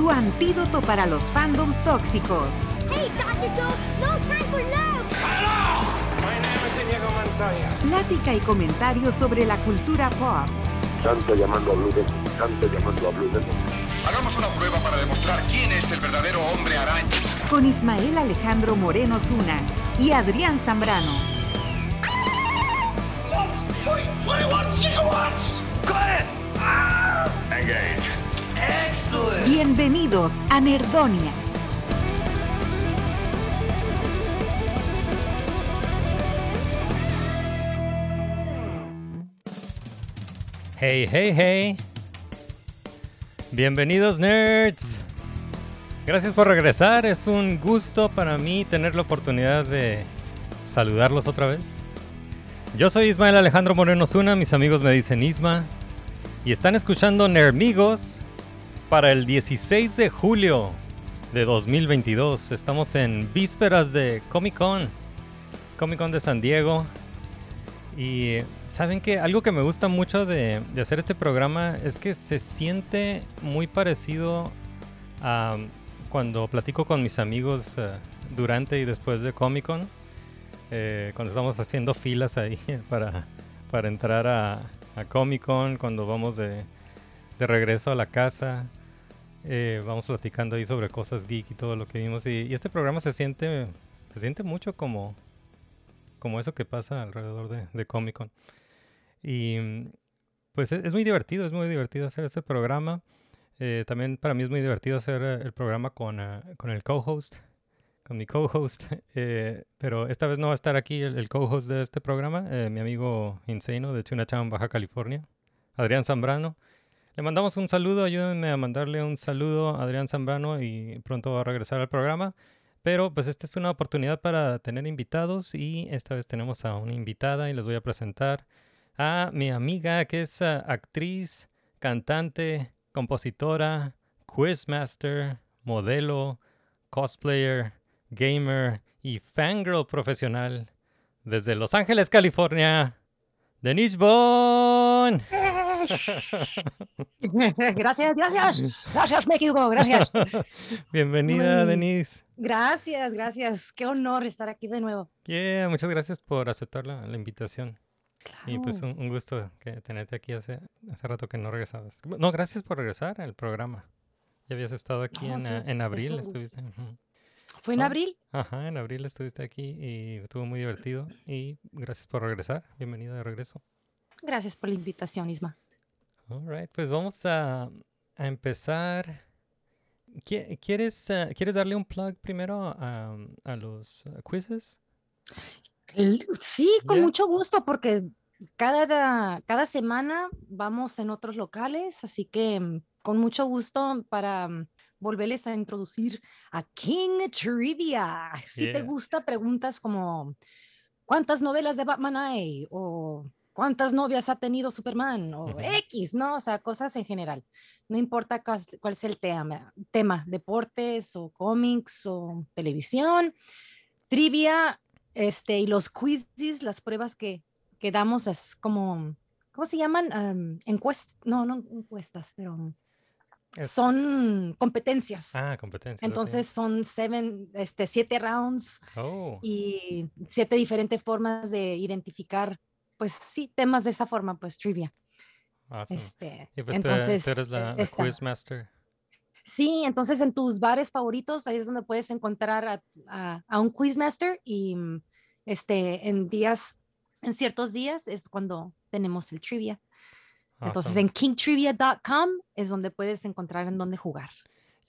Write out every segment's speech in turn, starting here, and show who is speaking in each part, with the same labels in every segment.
Speaker 1: Tu antídoto para los fandoms tóxicos.
Speaker 2: Hey, Dr. Joe, no time for love.
Speaker 3: My name is Inigo Montoya.
Speaker 1: Plática y comentarios sobre la cultura pop.
Speaker 4: Santo llamando a Blue Demon, Santo llamando a Blue Demon.
Speaker 5: Hagamos una prueba para demostrar quién es el verdadero hombre araña.
Speaker 1: Con Ismael Alejandro Moreno Zuna y Adrián Zambrano.
Speaker 5: Engage.
Speaker 1: Bienvenidos a Nerdonia.
Speaker 6: Hey, hey, hey. Bienvenidos nerds. Gracias por regresar. Es un gusto para mí tener la oportunidad de saludarlos otra vez. Yo soy Ismael Alejandro Moreno Zuna, mis amigos me dicen Isma. Y están escuchando Nermigos para el 16 de julio de 2022. Estamos en vísperas de Comic Con. Comic Con de San Diego. Y saben que algo que me gusta mucho de, hacer este programa es que se siente muy parecido a cuando platico con mis amigos eh, durante y después de Comic Con. eh, cuando estamos haciendo filas ahí para, entrar a, Comic Con, cuando vamos de regreso a la casa. Eh, vamos platicando ahí sobre cosas geek y todo lo que vimos. Y, y este programa se siente, se siente mucho como, como eso que pasa alrededor de, de Comic Con. Y pues es, es muy divertido, es muy divertido hacer este programa. Eh, también para mí es muy divertido hacer eh, el programa con, eh, con el co-host, con mi co-host. eh, pero esta vez no va a estar aquí el, el co-host de este programa, eh, mi amigo Insano de Tunatown, Baja California, Adrián Zambrano. Le mandamos un saludo, ayúdenme a mandarle un saludo a Adrián Zambrano y pronto va a regresar al programa. Pero pues esta es una oportunidad para tener invitados y esta vez tenemos a una invitada y les voy a presentar a mi amiga que es ah, actriz, cantante, compositora, quizmaster, modelo, cosplayer, gamer y fangirl profesional desde Los Ángeles, California, Denise Bond.
Speaker 7: gracias, gracias. Gracias, México, gracias.
Speaker 6: Bienvenida. Denise.
Speaker 7: Gracias, gracias. Qué honor estar aquí de nuevo.
Speaker 6: Yeah, muchas gracias por aceptar la, la invitación. Y pues un, un gusto que tenerte aquí hace, hace rato que no regresabas. No, gracias por regresar al programa. Ya habías estado aquí
Speaker 7: No,
Speaker 6: en,
Speaker 7: sí,
Speaker 6: en abril, estuviste.
Speaker 7: Fue en
Speaker 6: Oh.
Speaker 7: abril.
Speaker 6: Ajá, en abril estuviste aquí y estuvo muy divertido. Y gracias por regresar. Bienvenida de regreso.
Speaker 7: Gracias por la invitación, Isma.
Speaker 6: All right, pues vamos a, a empezar. Qui- ¿Quieres, ah, ¿Quieres darle un plug primero a, a los ah, quizzes?
Speaker 7: Sí, con mucho gusto, porque cada, cada semana vamos en otros locales, así que mm, con mucho gusto para mm, volverles a introducir a King Trivia. Si te gusta, preguntas como ¿cuántas novelas de Batman hay? O ¿cuántas novias ha tenido Superman? O. X, ¿no? O sea, cosas en general. No importa cuál, sea el tema, tema, deportes o cómics o televisión, trivia, este, y los quizzes, las pruebas que, que damos es como, ¿cómo se llaman? encuestas, no, no encuestas, pero
Speaker 6: Es-
Speaker 7: son competencias.
Speaker 6: Ah, competencia.
Speaker 7: Entonces son seven, este, siete rounds
Speaker 6: Oh,
Speaker 7: y siete diferentes formas de identificar, pues sí, temas de esa forma, pues trivia.
Speaker 6: awesome.
Speaker 7: Este,
Speaker 6: Y pues
Speaker 7: entonces,
Speaker 6: tú eres la, quizmaster.
Speaker 7: Sí, entonces en tus bares favoritos, ahí es donde puedes encontrar a, a- a un quizmaster y mm, este, en días, en ciertos días es cuando tenemos el trivia. Entonces en kingtrivia.com es donde puedes encontrar en dónde jugar.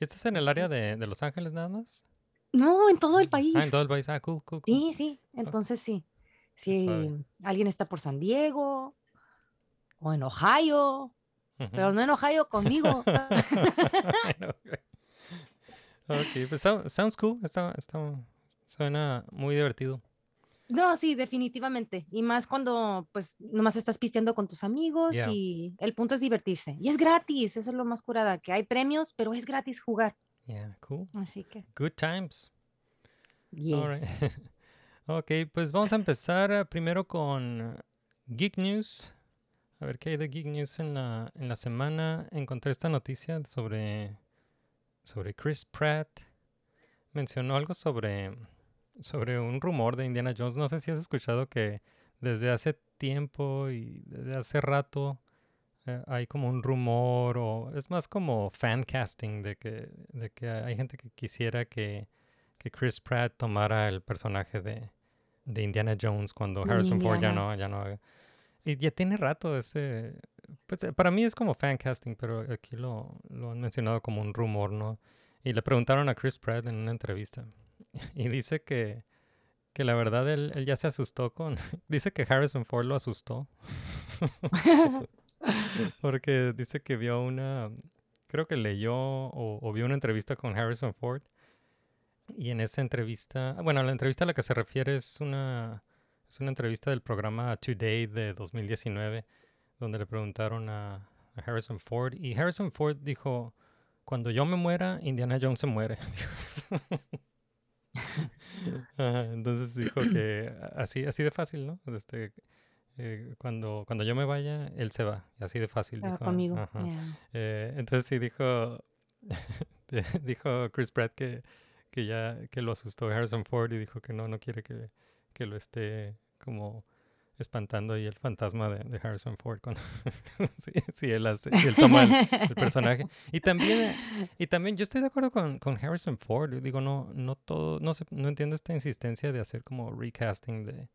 Speaker 6: ¿Y esto es en el área de, de Los Ángeles nada más?
Speaker 7: No, en todo el país.
Speaker 6: Ah, en todo el país. Ah, cool, cool, cool.
Speaker 7: Sí, sí, entonces sí. Si alguien está por San Diego o en Ohio pero no en Ohio conmigo.
Speaker 6: Ok, pues sound- sounds cool. Está, está, suena muy divertido.
Speaker 7: No, sí, definitivamente. Y más cuando, pues, nomás estás pisteando con tus amigos
Speaker 6: Yeah.
Speaker 7: y el punto es divertirse. Y es gratis, eso es lo más curada, que hay premios, pero es gratis jugar.
Speaker 6: Yeah, cool.
Speaker 7: Así que,
Speaker 6: Good times.
Speaker 7: yes.
Speaker 6: All right. ok, pues vamos a empezar primero con Geek News. A ver qué hay de Geek News en la, en la semana. Encontré esta noticia sobre, sobre Chris Pratt. Mencionó algo sobre, sobre un rumor de Indiana Jones. No sé si has escuchado que desde hace tiempo y desde hace rato eh, hay como un rumor o es más como fan casting de que, de que hay gente que quisiera que, que Chris Pratt tomara el personaje de, de Indiana Jones cuando Harrison Ford ya no, ya no haga. Y ya tiene rato ese... Pues eh, para mí es como fan casting, pero aquí lo, lo han mencionado como un rumor, ¿no? Y le preguntaron a Chris Pratt en una entrevista. Y dice que, que la verdad él, él ya se asustó con... Dice que Harrison Ford lo asustó. Porque dice que vio una... Creo que leyó o, o vio una entrevista con Harrison Ford. Y en esa entrevista... Bueno, la entrevista a la que se refiere es una... Es una entrevista del programa Today de 2019, donde le preguntaron a, a Harrison Ford. Y Harrison Ford dijo, cuando yo me muera, Indiana Jones se muere. Entonces dijo que así, así de fácil, ¿no? Este, eh, cuando, cuando yo me vaya, él se va. Así de fácil. Dijo,
Speaker 7: conmigo. yeah.
Speaker 6: Eh, entonces sí dijo, dijo Chris Pratt que, que ya que lo asustó Harrison Ford y dijo que no, no quiere que, que lo esté como espantando ahí el fantasma de, Harrison Ford cuando sí, él, toma el, el personaje. Y también, y también yo estoy de acuerdo con, con Harrison Ford. Digo, no, no todo, no sé, no entiendo esta insistencia de hacer como recasting de,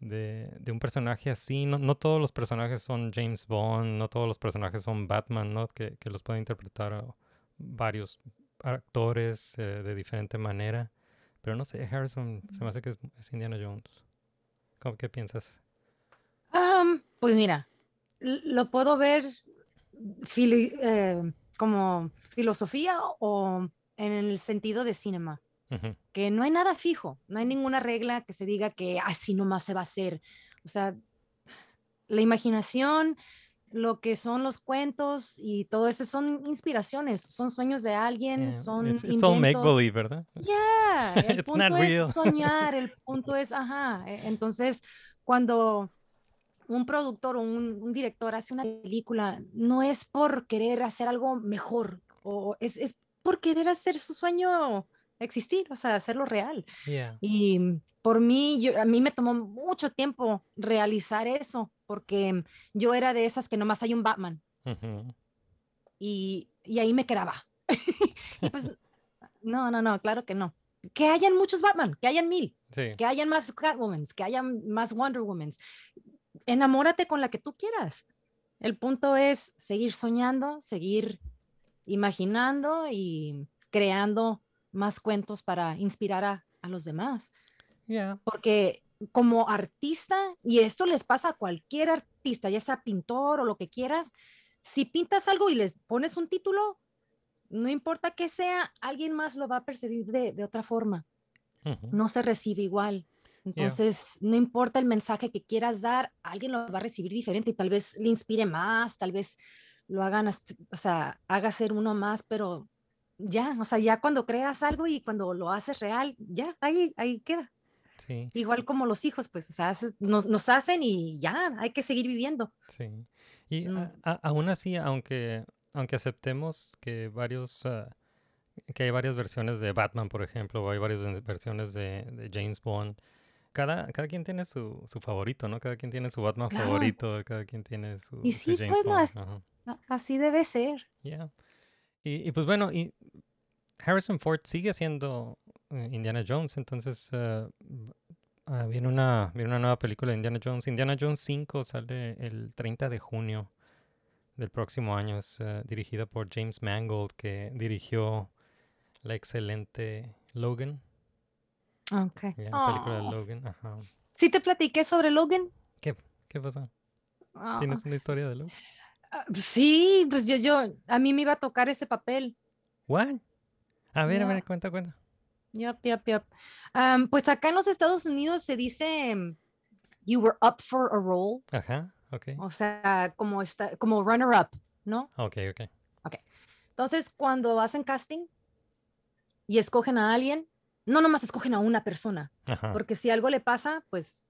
Speaker 6: de, de un personaje así. No, no todos los personajes son James Bond, no todos los personajes son Batman, ¿no? Que, que los pueden interpretar varios actores eh, de diferente manera. Pero no sé, Harrison se me hace que es, es Indiana Jones. ¿Cómo, ¿Qué piensas?
Speaker 7: Am, pues mira, lo puedo ver fili- eh, como filosofía o en el sentido de cinema,
Speaker 6: Ujú,
Speaker 7: que no hay nada fijo, no hay ninguna regla que se diga que así nomás se va a hacer. O sea, la imaginación, lo que son los cuentos y todo eso son inspiraciones, son sueños de alguien,
Speaker 6: yeah,
Speaker 7: son
Speaker 6: It's, it's all make believe, ¿verdad?
Speaker 7: Yeah, el
Speaker 6: It's not
Speaker 7: punto
Speaker 6: real.
Speaker 7: es soñar, el punto es, ajá. e- Entonces, cuando un productor o un, un director hace una película, no es por querer hacer algo mejor, o es, es por querer hacer su sueño existir, o sea, hacerlo real.
Speaker 6: Yeah.
Speaker 7: Y por mí, yo, a mí me tomó mucho tiempo realizar eso, porque yo era de esas que nomás hay un Batman y, y ahí me quedaba. Y pues, no, no, no, claro que no. Que hayan muchos Batman, que hayan mil,
Speaker 6: Sí.
Speaker 7: que hayan más Catwomans, que hayan más Wonder Womans. Enamórate con la que tú quieras. El punto es seguir soñando, seguir imaginando y creando más cuentos para inspirar a, a los demás.
Speaker 6: Yeah.
Speaker 7: Porque como artista, y esto les pasa a cualquier artista, ya sea pintor o lo que quieras, si pintas algo y les pones un título, no importa que sea, alguien más lo va a percibir de, de otra forma. No se recibe igual. Entonces, no importa el mensaje que quieras dar, alguien lo va a recibir diferente y tal vez le inspire más, tal vez lo hagan, o sea, haga ser uno más, pero ya, o sea, ya cuando creas algo y cuando lo haces real, ya, ahí, ahí queda.
Speaker 6: Sí.
Speaker 7: Igual como los hijos, pues, o sea, haces- nos, nos hacen y ya, hay que seguir viviendo.
Speaker 6: Sí. Y
Speaker 7: Mm.
Speaker 6: a- aún así, aunque, aunque aceptemos que varios ah, que hay varias versiones de Batman, por ejemplo, o hay varias versiones de, de James Bond, cada, cada quien tiene su, su favorito, ¿no? Cada quien tiene su Batman
Speaker 7: Claro.
Speaker 6: favorito, cada quien tiene su,
Speaker 7: Y
Speaker 6: su
Speaker 7: sí,
Speaker 6: James
Speaker 7: pues,
Speaker 6: Bond.
Speaker 7: Así debe ser.
Speaker 6: Yeah. Y, y pues bueno, y Harrison Ford sigue siendo Indiana Jones, entonces eh, ah, viene, una, viene una nueva película de Indiana Jones. Indiana Jones 5 sale el 30 de junio del próximo año. Es eh, dirigida por James Mangold, que dirigió la excelente Logan,
Speaker 7: Ok.
Speaker 6: ya, la película de. Logan. Ajá.
Speaker 7: Sí te platiqué sobre Logan.
Speaker 6: ¿Qué, qué pasó?
Speaker 7: Ah,
Speaker 6: ¿Tienes una historia de Logan?
Speaker 7: Ah, Sí, pues yo, yo, a mí me iba a tocar ese papel.
Speaker 6: What? A ver, a ver, cuenta, cuenta.
Speaker 7: Yup, yup, yup. Am, pues acá en los Estados Unidos se dice mm, you were up for a role,
Speaker 6: Ajá, ok.
Speaker 7: o sea, como está, como runner up, ¿no?
Speaker 6: Ok, ok.
Speaker 7: Entonces, cuando hacen casting y escogen a alguien, no nomás escogen a una persona,
Speaker 6: Ajá.
Speaker 7: porque si algo le pasa, pues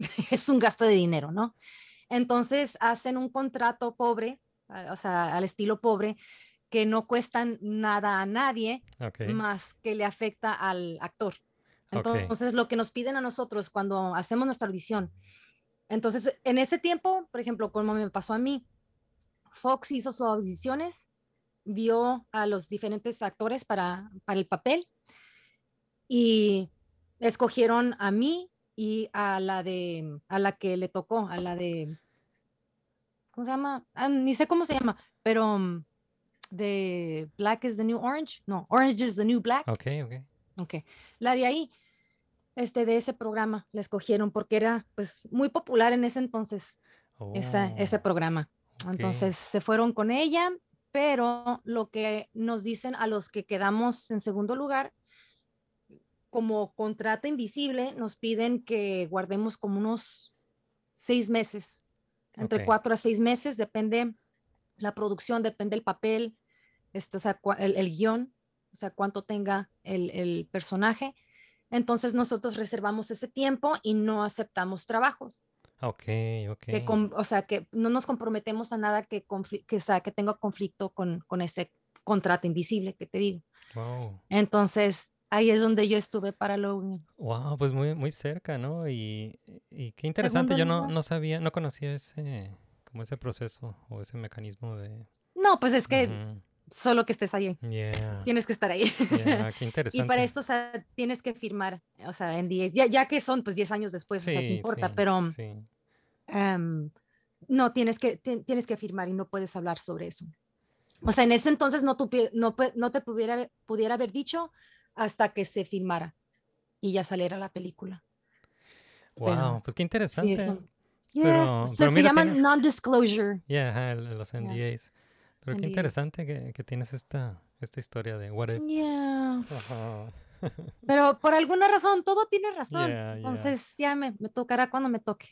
Speaker 7: es un gasto de dinero, ¿no? Entonces hacen un contrato pobre, o sea, al estilo pobre, que no cuestan nada a nadie,
Speaker 6: Ok.
Speaker 7: más que le afecta al actor. Entonces, lo que nos piden a nosotros cuando hacemos nuestra audición. Entonces, en ese tiempo, por ejemplo, como me pasó a mí, Fox hizo sus audiciones, vio a los diferentes actores para, para el papel y escogieron a mí y a la de a la que le tocó, a la de ¿cómo se llama? Ah, ni sé cómo se llama, pero mm, de Black is the New Orange, no, Orange is the New Black.
Speaker 6: Ok, ok.
Speaker 7: Ok. La de ahí, este, de ese programa, la escogieron porque era, pues, muy popular en ese entonces, esa- ese
Speaker 6: Oh,
Speaker 7: programa. Entonces, se fueron con ella, pero lo que nos dicen a los que quedamos en segundo lugar, como contrato invisible, nos piden que guardemos como unos seis meses, entre cuatro a seis meses, depende la producción, depende el papel, este, o sea, el, el guion, o sea, cuánto tenga el, el personaje. Entonces nosotros reservamos ese tiempo y no aceptamos trabajos,
Speaker 6: Ok, ok.
Speaker 7: que com- o sea, que no nos comprometemos a nada que, que, sea, que tenga conflicto con, con ese contrato invisible que te digo.
Speaker 6: Wow.
Speaker 7: Entonces, ahí es donde yo estuve para Logan.
Speaker 6: Wow, pues muy, muy cerca, ¿no? Y, y qué interesante,
Speaker 7: Segundo
Speaker 6: yo no, no sabía, no conocía ese, como ese proceso o ese mecanismo de...
Speaker 7: No, pues es que
Speaker 6: Ujú.
Speaker 7: Solo que estés ahí,
Speaker 6: Yeah,
Speaker 7: tienes que estar ahí.
Speaker 6: yeah, qué
Speaker 7: Y
Speaker 6: interesante.
Speaker 7: para esto, o sea, tienes que firmar, o sea, en 10, ya, ya que son pues 10 años después, o sea, te
Speaker 6: Sí,
Speaker 7: importa,
Speaker 6: sí,
Speaker 7: pero
Speaker 6: sí.
Speaker 7: em, no, tienes que, ti- tienes que firmar y no puedes hablar sobre eso. O sea, en ese entonces no, tupi- no, no te pudiera, pudiera haber dicho hasta que se filmara y ya saliera la película.
Speaker 6: Wow,
Speaker 7: pero
Speaker 6: pues qué
Speaker 7: Sí,
Speaker 6: interesante. Pero-
Speaker 7: Yeah, se,
Speaker 6: pero
Speaker 7: se
Speaker 6: mira,
Speaker 7: llaman non-disclosure.
Speaker 6: Yeah, los. NDAs. Pero qué interesante que, que tienes esta, esta historia de what if.
Speaker 7: Yeah.
Speaker 6: Ajá.
Speaker 7: Pero por alguna razón, todo tiene razón.
Speaker 6: Yeah, yeah.
Speaker 7: Entonces ya me, me tocará cuando me toque.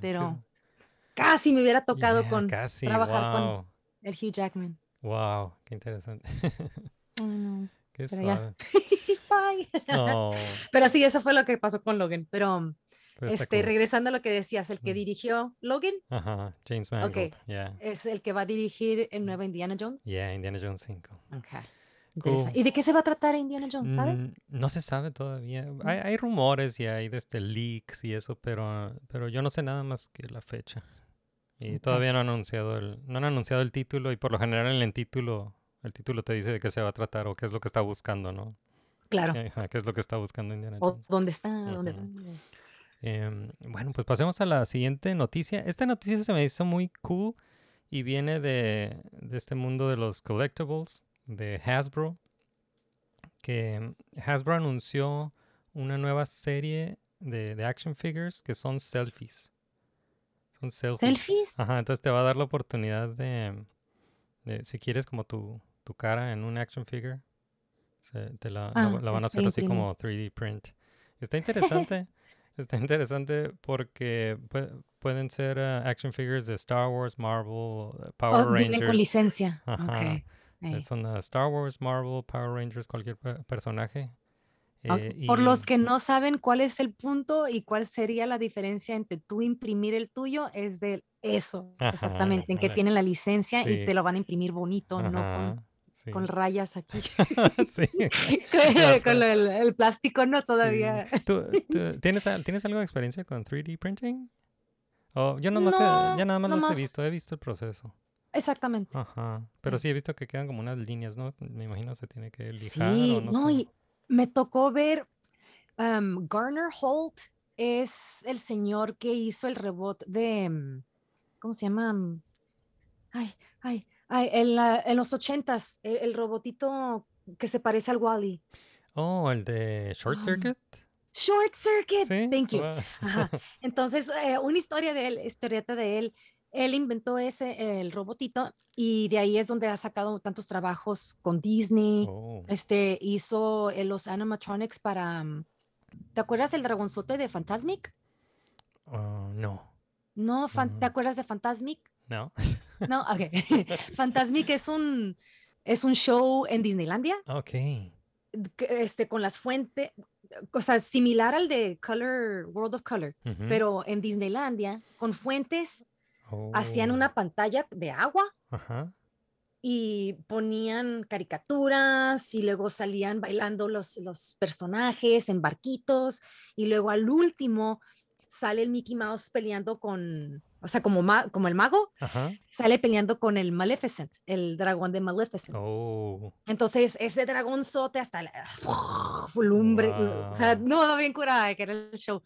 Speaker 7: Pero casi me hubiera tocado con
Speaker 6: casi,
Speaker 7: trabajar con el Hugh Jackman.
Speaker 6: Wow, qué interesante. Qué
Speaker 7: Pero
Speaker 6: suave.
Speaker 7: Bye. Pero sí, eso fue lo que pasó con Logan. Pero este,
Speaker 6: cool.
Speaker 7: regresando a lo que decías, el que
Speaker 6: Mm.
Speaker 7: dirigió Logan
Speaker 6: Ajá, James Mangold. Yeah,
Speaker 7: es el que va a dirigir el nuevo Indiana Jones.
Speaker 6: yeah, Indiana Jones 5.
Speaker 7: Okay.
Speaker 6: Cool.
Speaker 7: ¿Y de qué se va a tratar Indiana Jones, sabes?
Speaker 6: Mm, No se sabe todavía. Hay, hay rumores y hay desde leaks y eso, pero, pero yo no sé nada más que la fecha. Y todavía no han anunciado el, no han anunciado el título y por lo general en el título, el título te dice de qué se va a tratar o qué es lo que está buscando, ¿no?
Speaker 7: Claro.
Speaker 6: Ajá, qué es lo que está buscando Indiana
Speaker 7: O
Speaker 6: Jones.
Speaker 7: dónde está, dónde
Speaker 6: Ujú. Em, bueno, pues pasemos a la siguiente noticia. Esta noticia se me hizo muy cool y viene de, de este mundo de los collectibles, de Hasbro, que Hasbro anunció una nueva serie de, de action figures que son selfies. Son selfies.
Speaker 7: ¿Selfies?
Speaker 6: Ajá, entonces te va a dar la oportunidad de, de si quieres como tu, tu cara en un action figure, se- te la,
Speaker 7: Ah,
Speaker 6: la van a hacer así como 3D print. Está interesante, está interesante porque pue- pueden ser ah, action figures de Star Wars, Marvel, uh, Power
Speaker 7: Oh, vienen con
Speaker 6: Rangers.
Speaker 7: licencia.
Speaker 6: Ajá.
Speaker 7: Ok.
Speaker 6: eh,
Speaker 7: Ey.
Speaker 6: Son Star Wars, Marvel, Power Rangers, cualquier pe- personaje. Eh,
Speaker 7: Por los que no saben cuál es el punto y cuál sería la diferencia entre tú imprimir el tuyo, es de eso,
Speaker 6: Ajá,
Speaker 7: exactamente, en que tienen la licencia
Speaker 6: Sí.
Speaker 7: y te lo van a imprimir bonito, no con,
Speaker 6: sí.
Speaker 7: con rayas aquí,
Speaker 6: sí.
Speaker 7: con el, el plástico, no
Speaker 6: Sí.
Speaker 7: todavía.
Speaker 6: ¿Tú, tú- tienes, ¿Tienes algo de experiencia con 3D printing? Oh, yo nada más, he-
Speaker 7: No,
Speaker 6: ya nada más los he
Speaker 7: nomás-
Speaker 6: visto, he visto el proceso.
Speaker 7: Exactamente.
Speaker 6: Ajá. Pero
Speaker 7: Sí.
Speaker 6: sí he visto que quedan como unas líneas, ¿no? Me imagino se tiene que lijar
Speaker 7: Sí,
Speaker 6: o no,
Speaker 7: no,
Speaker 6: sé.
Speaker 7: y me tocó ver um, Garner Holt es el señor que hizo el rebot de, mm, ¿cómo se llama? Mm, Ay, ay, ay, en, la- en los ochentas, el, el robotito que se parece al Wally.
Speaker 6: Oh, el de Short
Speaker 7: Um,
Speaker 6: Circuit.
Speaker 7: Short Circuit,
Speaker 6: Sí.
Speaker 7: thank you.
Speaker 6: Wow.
Speaker 7: Ajá. Entonces, eh, una historia de él, historieta de él, Él inventó ese, el robotito, y de ahí es donde ha sacado tantos trabajos con Disney.
Speaker 6: Oh,
Speaker 7: Este hizo eh, los animatronics para. mm, ¿Te acuerdas del dragonzote de Fantasmic?
Speaker 6: oh, no.
Speaker 7: No, fan- ¿te
Speaker 6: Mm.
Speaker 7: acuerdas de Fantasmic?
Speaker 6: No.
Speaker 7: No, ok. Fantasmic es un, es un show en Disneylandia,
Speaker 6: Ok.
Speaker 7: este, con las fuentes, o sea, similar al de Color, World of Color, pero en Disneylandia, con fuentes, hacían
Speaker 6: Oh,
Speaker 7: una pantalla de agua
Speaker 6: Ajá.
Speaker 7: y ponían caricaturas y luego salían bailando los, los personajes en barquitos y luego al último sale el Mickey Mouse peleando con, o sea, como, ma- como el mago,
Speaker 6: Ajá.
Speaker 7: sale peleando con el Maleficent, el dragón de Maleficent.
Speaker 6: Oh.
Speaker 7: Entonces ese dragonzote hasta la lumbre, o sea,
Speaker 6: Wow.
Speaker 7: no, bien curada que era el show.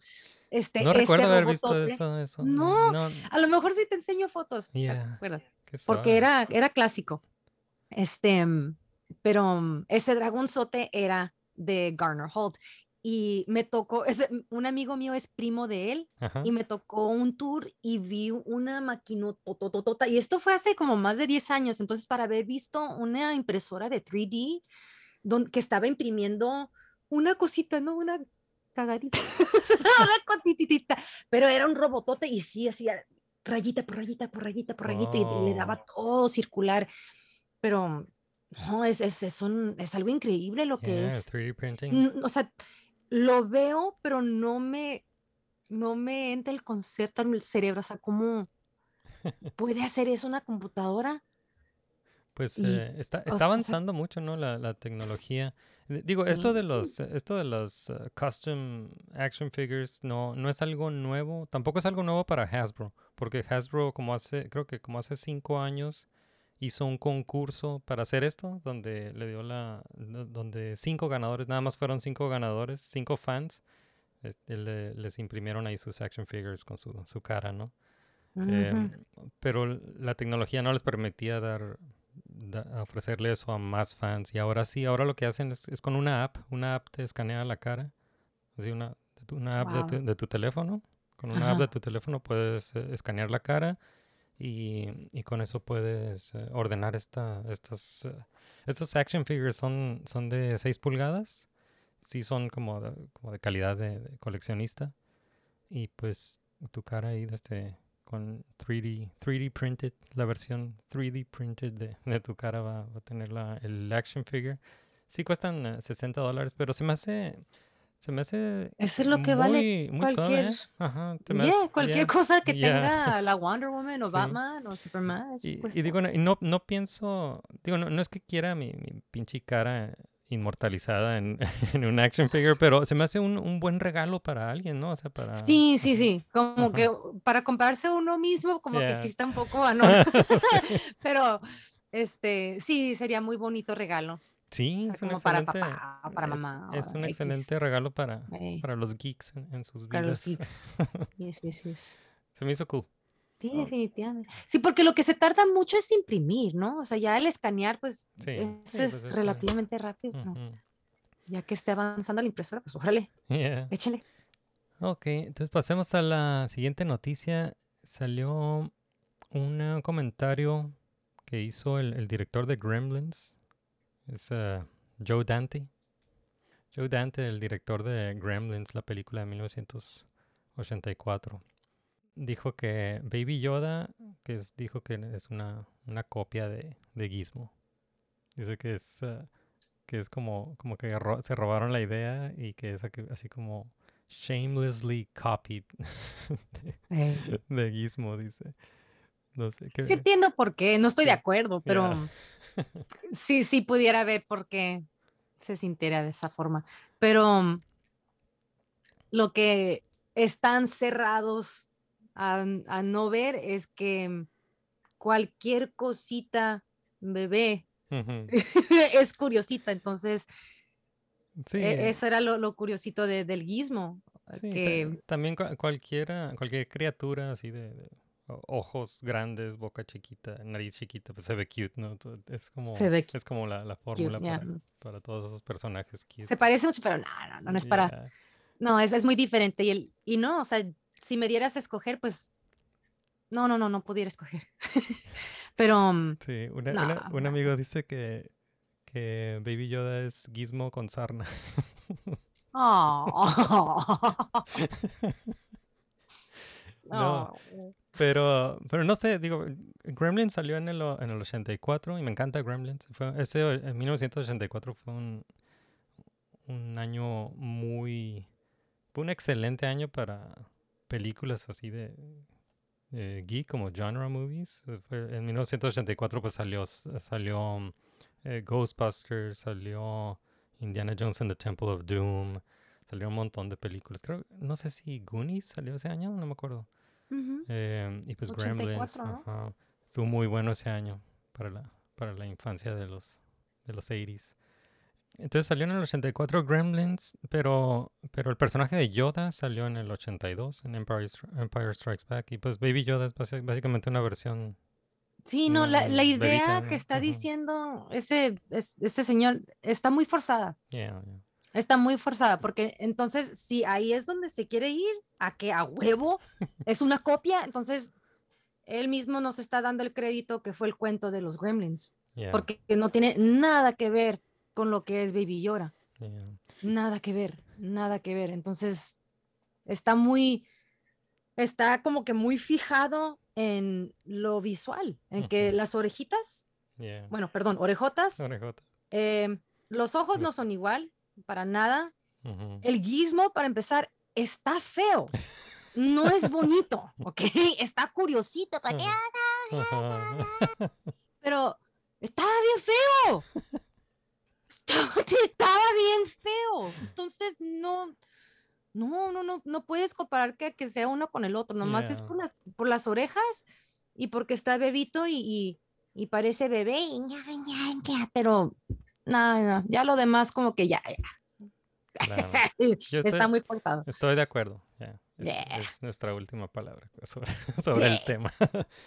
Speaker 7: Este,
Speaker 6: No recuerdo haber visto eso. eso.
Speaker 7: No,
Speaker 6: no.
Speaker 7: A lo mejor sí te enseño fotos, ¿te
Speaker 6: Yeah.
Speaker 7: porque era, era clásico. Este, pero mm, ese dragonzote era de Garner Holt. Y me tocó, ese- mm, un amigo mío es primo de él
Speaker 6: Ajá.
Speaker 7: y me tocó un tour y vi una máquina tototota. Y esto fue hace como más de 10 años. Entonces, para haber visto una impresora de 3D don- que estaba imprimiendo una cosita, ¿no? Una cagadita, una cositita, pero era un robotote y sí hacía rayita por rayita por rayita por rayita y le daba
Speaker 6: Wow.
Speaker 7: todo circular. Pero no, es, es, es, un- es algo increíble lo que
Speaker 6: Yeah,
Speaker 7: es.
Speaker 6: 3D printing.
Speaker 7: O sea, lo veo, pero no me, no me entra el concepto en el cerebro. O sea, ¿cómo puede hacer eso una computadora?
Speaker 6: Pues
Speaker 7: Y,
Speaker 6: eh, está,
Speaker 7: o
Speaker 6: está
Speaker 7: sea, o sea,
Speaker 6: avanzando mucho, ¿no? La, la tecnología. Digo, esto de los, eh, esto de los eh, custom action figures no, no es algo nuevo. Tampoco es algo nuevo para Hasbro, porque Hasbro como hace, creo que como hace cinco años hizo un concurso para hacer esto, donde le dio la, do- donde cinco ganadores, nada más fueron cinco ganadores, cinco fans, este, le- les imprimieron ahí sus action figures con su, su cara, ¿no? Em, pero la tecnología no les permitía dar, da- ofrecerle eso a más fans. Y ahora sí, ahora lo que hacen es, es con una app. Una app te escanea la cara. Así una, una app de, tu,
Speaker 7: Wow.
Speaker 6: de tu teléfono. Con una app de tu teléfono puedes eh, escanear la cara y, con eso puedes eh, ordenar esta, estos, eh, estos action figures. Son, son de 6 pulgadas. Sí son como de, como de calidad de, coleccionista. Y pues tu cara ahí desde con 3D, 3D printed, la versión 3D printed de, de tu cara va, va a tener la, el action figure. Sí cuestan eh, 60 dólares, pero se me hace, se me hace
Speaker 7: Eso es lo que vale
Speaker 6: muy, suave,
Speaker 7: cualquier,
Speaker 6: ¿eh? Ajá,
Speaker 7: yeah,
Speaker 6: hace-
Speaker 7: cualquier
Speaker 6: yeah,
Speaker 7: cosa que
Speaker 6: yeah.
Speaker 7: tenga la Wonder Woman o
Speaker 6: Sí.
Speaker 7: Batman o Superman.
Speaker 6: Y, y
Speaker 7: cuesta.
Speaker 6: digo, no- y no, no pienso, digo, no, no es que quiera mi, mi pinche cara inmortalizada en, en un action figure, pero se me hace un, un buen regalo para alguien, ¿no? O sea, para...
Speaker 7: Sí, sí, sí, como
Speaker 6: ajá.
Speaker 7: que para comprarse uno mismo, como que sí está un poco anónimo,
Speaker 6: Sí.
Speaker 7: pero este, sí, sería muy bonito regalo,
Speaker 6: Sí,
Speaker 7: o sea,
Speaker 6: es un
Speaker 7: como para
Speaker 6: excelente,
Speaker 7: papá, para mamá,
Speaker 6: es un
Speaker 7: X,
Speaker 6: excelente regalo para,
Speaker 7: eh,
Speaker 6: para los geeks en, en sus
Speaker 7: para los
Speaker 6: vidas.
Speaker 7: geeks. Yes, yes, yes.
Speaker 6: Se me hizo cool.
Speaker 7: Sí,
Speaker 6: Oh.
Speaker 7: definitivamente. Sí, porque lo que se tarda mucho es imprimir, ¿no? O sea, ya el escanear, pues
Speaker 6: Sí,
Speaker 7: eso
Speaker 6: sí, pues
Speaker 7: es
Speaker 6: eso-
Speaker 7: relativamente rápido. Ya que esté avanzando la impresora, pues órale,
Speaker 6: Yeah.
Speaker 7: échale.
Speaker 6: Ok, entonces pasemos a la siguiente noticia. Salió un comentario que hizo el, el director de Gremlins. Es eh, Joe Dante. Joe Dante, el director de Gremlins, la película de 1984. Dijo que Baby Yoda, que es, dijo que es una, una copia de, de Gizmo. Dice que es, eh, que es como, como que ro- se robaron la idea y que es así como shamelessly copied de, de Gizmo, dice. No sé qué.
Speaker 7: Sí entiendo por qué, no estoy de acuerdo, pero
Speaker 6: yeah.
Speaker 7: sí, sí pudiera ver por qué se sintiera de esa forma. Pero lo que están cerrados a, a no ver es que cualquier cosita bebé es curiosita, entonces
Speaker 6: Sí,
Speaker 7: e- eso era lo, lo curiosito de- del guismo,
Speaker 6: sí, ta-
Speaker 7: que
Speaker 6: también cua- cualquiera, cualquier criatura así de, ojos grandes, boca chiquita, nariz chiquita, pues se ve cute, ¿no? Es como,
Speaker 7: se ve
Speaker 6: es como la, la fórmula para, para todos esos personajes cute.
Speaker 7: Se parece mucho, pero no, no, no, no es para, no, es, es muy diferente y, el, y no, o sea, si me dieras a escoger, pues no, no, no, no pudiera escoger. Pero mm,
Speaker 6: Sí, una-
Speaker 7: No,
Speaker 6: una- un amigo dice que, que Baby Yoda es Gizmo con sarna.
Speaker 7: oh.
Speaker 6: No. Pero, pero no sé, digo, Gremlins salió en el, en el 84 y me encanta Gremlins. Fue, ese, en 1984 fue un, un año muy... Fue un excelente año para películas así de, de geek como genre movies. Eh, fue- en 1984 pues salió, salió eh, Ghostbusters, salió Indiana Jones and the Temple of Doom, salió un montón de películas. Creo, no sé si Goonies salió ese año, no me acuerdo.
Speaker 7: Ujú.
Speaker 6: Eh, y pues Gremlins,
Speaker 7: 84, ¿no?
Speaker 6: ajá, estuvo muy bueno ese año para la, para la infancia de los, de los 80s. Entonces salió en el 84 Gremlins, pero, pero el personaje de Yoda salió en el 82, en Empire, Empire Strikes Back. Y pues Baby Yoda es básicamente una versión...
Speaker 7: Sí, no, la, la idea
Speaker 6: bebita,
Speaker 7: que está
Speaker 6: Ujú.
Speaker 7: diciendo ese, es- ese señor está muy forzada.
Speaker 6: Yeah, yeah.
Speaker 7: Está muy forzada, porque entonces, si ahí es donde se quiere ir, a que a huevo es una copia, entonces él mismo nos está dando el crédito que fue el cuento de los gremlins,
Speaker 6: yeah,
Speaker 7: porque no tiene nada que ver con lo que es Baby Yoda,
Speaker 6: yeah.
Speaker 7: nada que ver, nada que ver. Entonces, está muy, está como que muy fijado en lo visual, en que las orejitas,
Speaker 6: yeah.
Speaker 7: bueno, perdón, orejotas,
Speaker 6: Orejota.
Speaker 7: eh, los ojos no son igual, para nada.
Speaker 6: Ujú.
Speaker 7: El gizmo, para empezar, está feo. No es bonito, ¿ok? Está curiosito, para que-
Speaker 6: Ajá.
Speaker 7: pero estaba bien feo. Estaba, bien feo. Entonces, no, no, no, no, no puedes comparar que, que sea uno con el otro. Nomás es
Speaker 6: Yeah.
Speaker 7: por las, por las orejas y porque está bebito y, y, y parece bebé, y ña, ña, ña, pero no, no, ya lo demás como que ya, ya,
Speaker 6: Claro.
Speaker 7: Está
Speaker 6: estoy-
Speaker 7: muy forzado.
Speaker 6: Estoy de acuerdo. ya. Es,
Speaker 7: Yeah.
Speaker 6: es nuestra última palabra sobre, sobre el
Speaker 7: Sí.
Speaker 6: tema.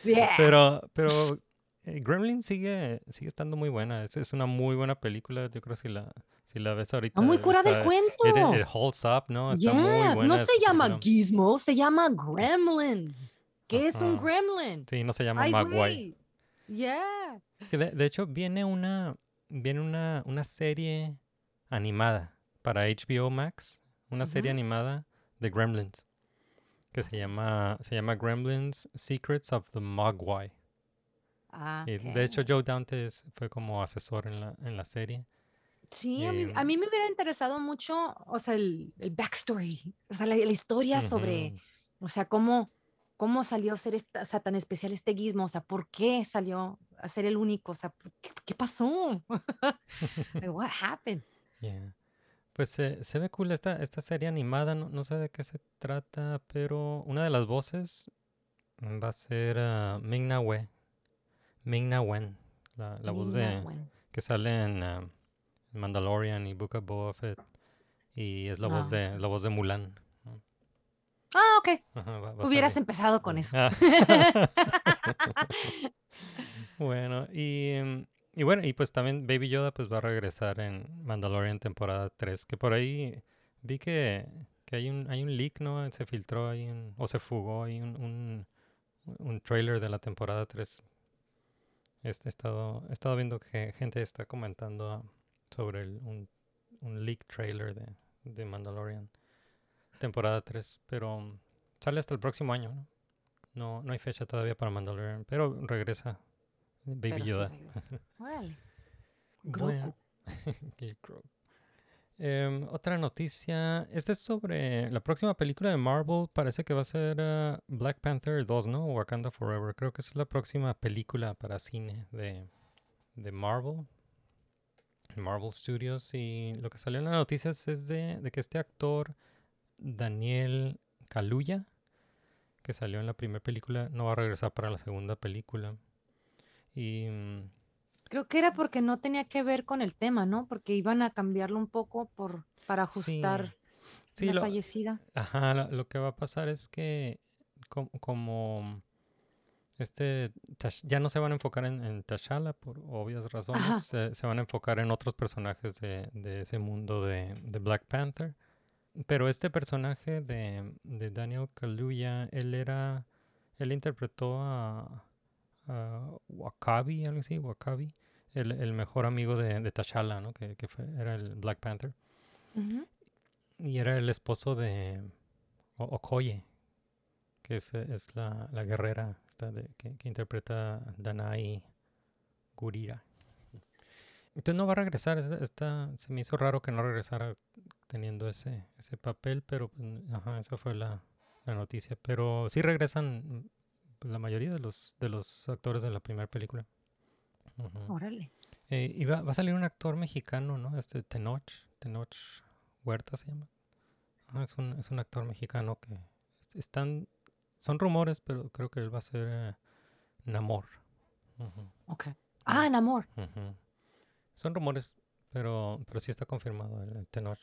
Speaker 7: Yeah.
Speaker 6: Pero, pero eh, Gremlin sigue, sigue estando muy buena. Es, es una muy buena película. Yo creo que si la, si la ves ahorita.
Speaker 7: Muy curada el
Speaker 6: está-
Speaker 7: cuento.
Speaker 6: It, it holds up, ¿no? Está muy
Speaker 7: Yeah,
Speaker 6: buena.
Speaker 7: no se llama
Speaker 6: película.
Speaker 7: Gizmo, se llama Gremlins. ¿Qué es un gremlin?
Speaker 6: Sí, no se llama
Speaker 7: güey. Yeah.
Speaker 6: De, de hecho, viene una, viene una, una serie animada para HBO Max. Una serie animada de Gremlins. Que se llama, se llama Gremlins Secrets of the Mogwai.
Speaker 7: Ah,
Speaker 6: de hecho, Joe Dante fue como asesor en la, en la serie.
Speaker 7: Sí, a mí, a
Speaker 6: em,
Speaker 7: mí me hubiera interesado mucho, o sea, el, el backstory, o sea, la, la historia sobre, o sea, cómo, cómo salió a ser esta, o sea, tan especial este gizmo, o sea, por qué salió a ser el único, o sea, ¿por ¿qué, qué pasó? Like, What happened?
Speaker 6: Yeah. Pues se se ve cool esta, esta serie animada, no, no sé de qué se trata, pero una de las voces va a ser ah, Ming-Na Wen. Ming-Na Wen, la, la voz de que sale en ah, Mandalorian y Book of Boba Fett y es la voz
Speaker 7: Ah.
Speaker 6: de la voz de Mulan.
Speaker 7: Ah, ok.
Speaker 6: Ajá, va- va a
Speaker 7: Hubieras empezado con eso.
Speaker 6: Ah. Bueno, y, em, y bueno, y pues también Baby Yoda pues va a regresar en Mandalorian temporada 3, que por ahí vi que, que hay un hay un leak, ¿no? Se filtró ahí un- o se fugó ahí un, un, un trailer de la temporada 3. Este, He estado, he estado viendo que gente está comentando sobre el- un, un leak trailer de, de Mandalorian temporada 3, pero sale hasta el próximo año, ¿no? No, no hay fecha todavía para Mandalorian, pero regresa Baby
Speaker 7: Pero
Speaker 6: Yoda.
Speaker 7: Órale.
Speaker 6: Bueno. Em, otra noticia, esta es sobre la próxima película de Marvel, parece que va a ser ah, Black Panther 2, ¿no? Wakanda Forever, creo que es la próxima película para cine de, de Marvel, Marvel Studios, y lo que salió en las noticias es de, de que este actor, Daniel Kaluuya, que salió en la primera película, no va a regresar para la segunda película. Y mm,
Speaker 7: Creo que era porque no tenía que ver con el tema, ¿no? Porque iban a cambiarlo un poco por, para ajustar
Speaker 6: sí,
Speaker 7: la
Speaker 6: lo,
Speaker 7: fallecida.
Speaker 6: Ajá, lo que va a pasar es que com- como este ya no se van a enfocar en, en T'Challa por obvias razones, se, se van a enfocar en otros personajes de, de ese mundo de, de Black Panther. Pero este personaje de, de Daniel Kaluuya, él era él interpretó a, Wakabi, algo así, Wakabi, el, el mejor amigo de, de T'Challa, ¿no? Que, que fue- era el Black Panther. Y era el esposo de O- Okoye, que es, es la, la guerrera esta de- que, que interpreta Danai Gurira. Entonces no va a regresar. es- Está, se me hizo raro que no regresara teniendo ese, ese papel, pero ajá, esa fue la, la noticia. Pero sí regresan la mayoría de los, de los actores de la primera película.
Speaker 7: Órale.
Speaker 6: Eh, y va, va a salir un actor mexicano, ¿no? Este Tenoch, Tenoch Huerta se llama. Es, un, es un actor mexicano que es- están, son rumores, pero creo que él va a ser eh, Namor. Ujú,
Speaker 7: Ok. Ah, en amor.
Speaker 6: ujú. Son rumores, pero, pero sí está confirmado el, el Tenoch.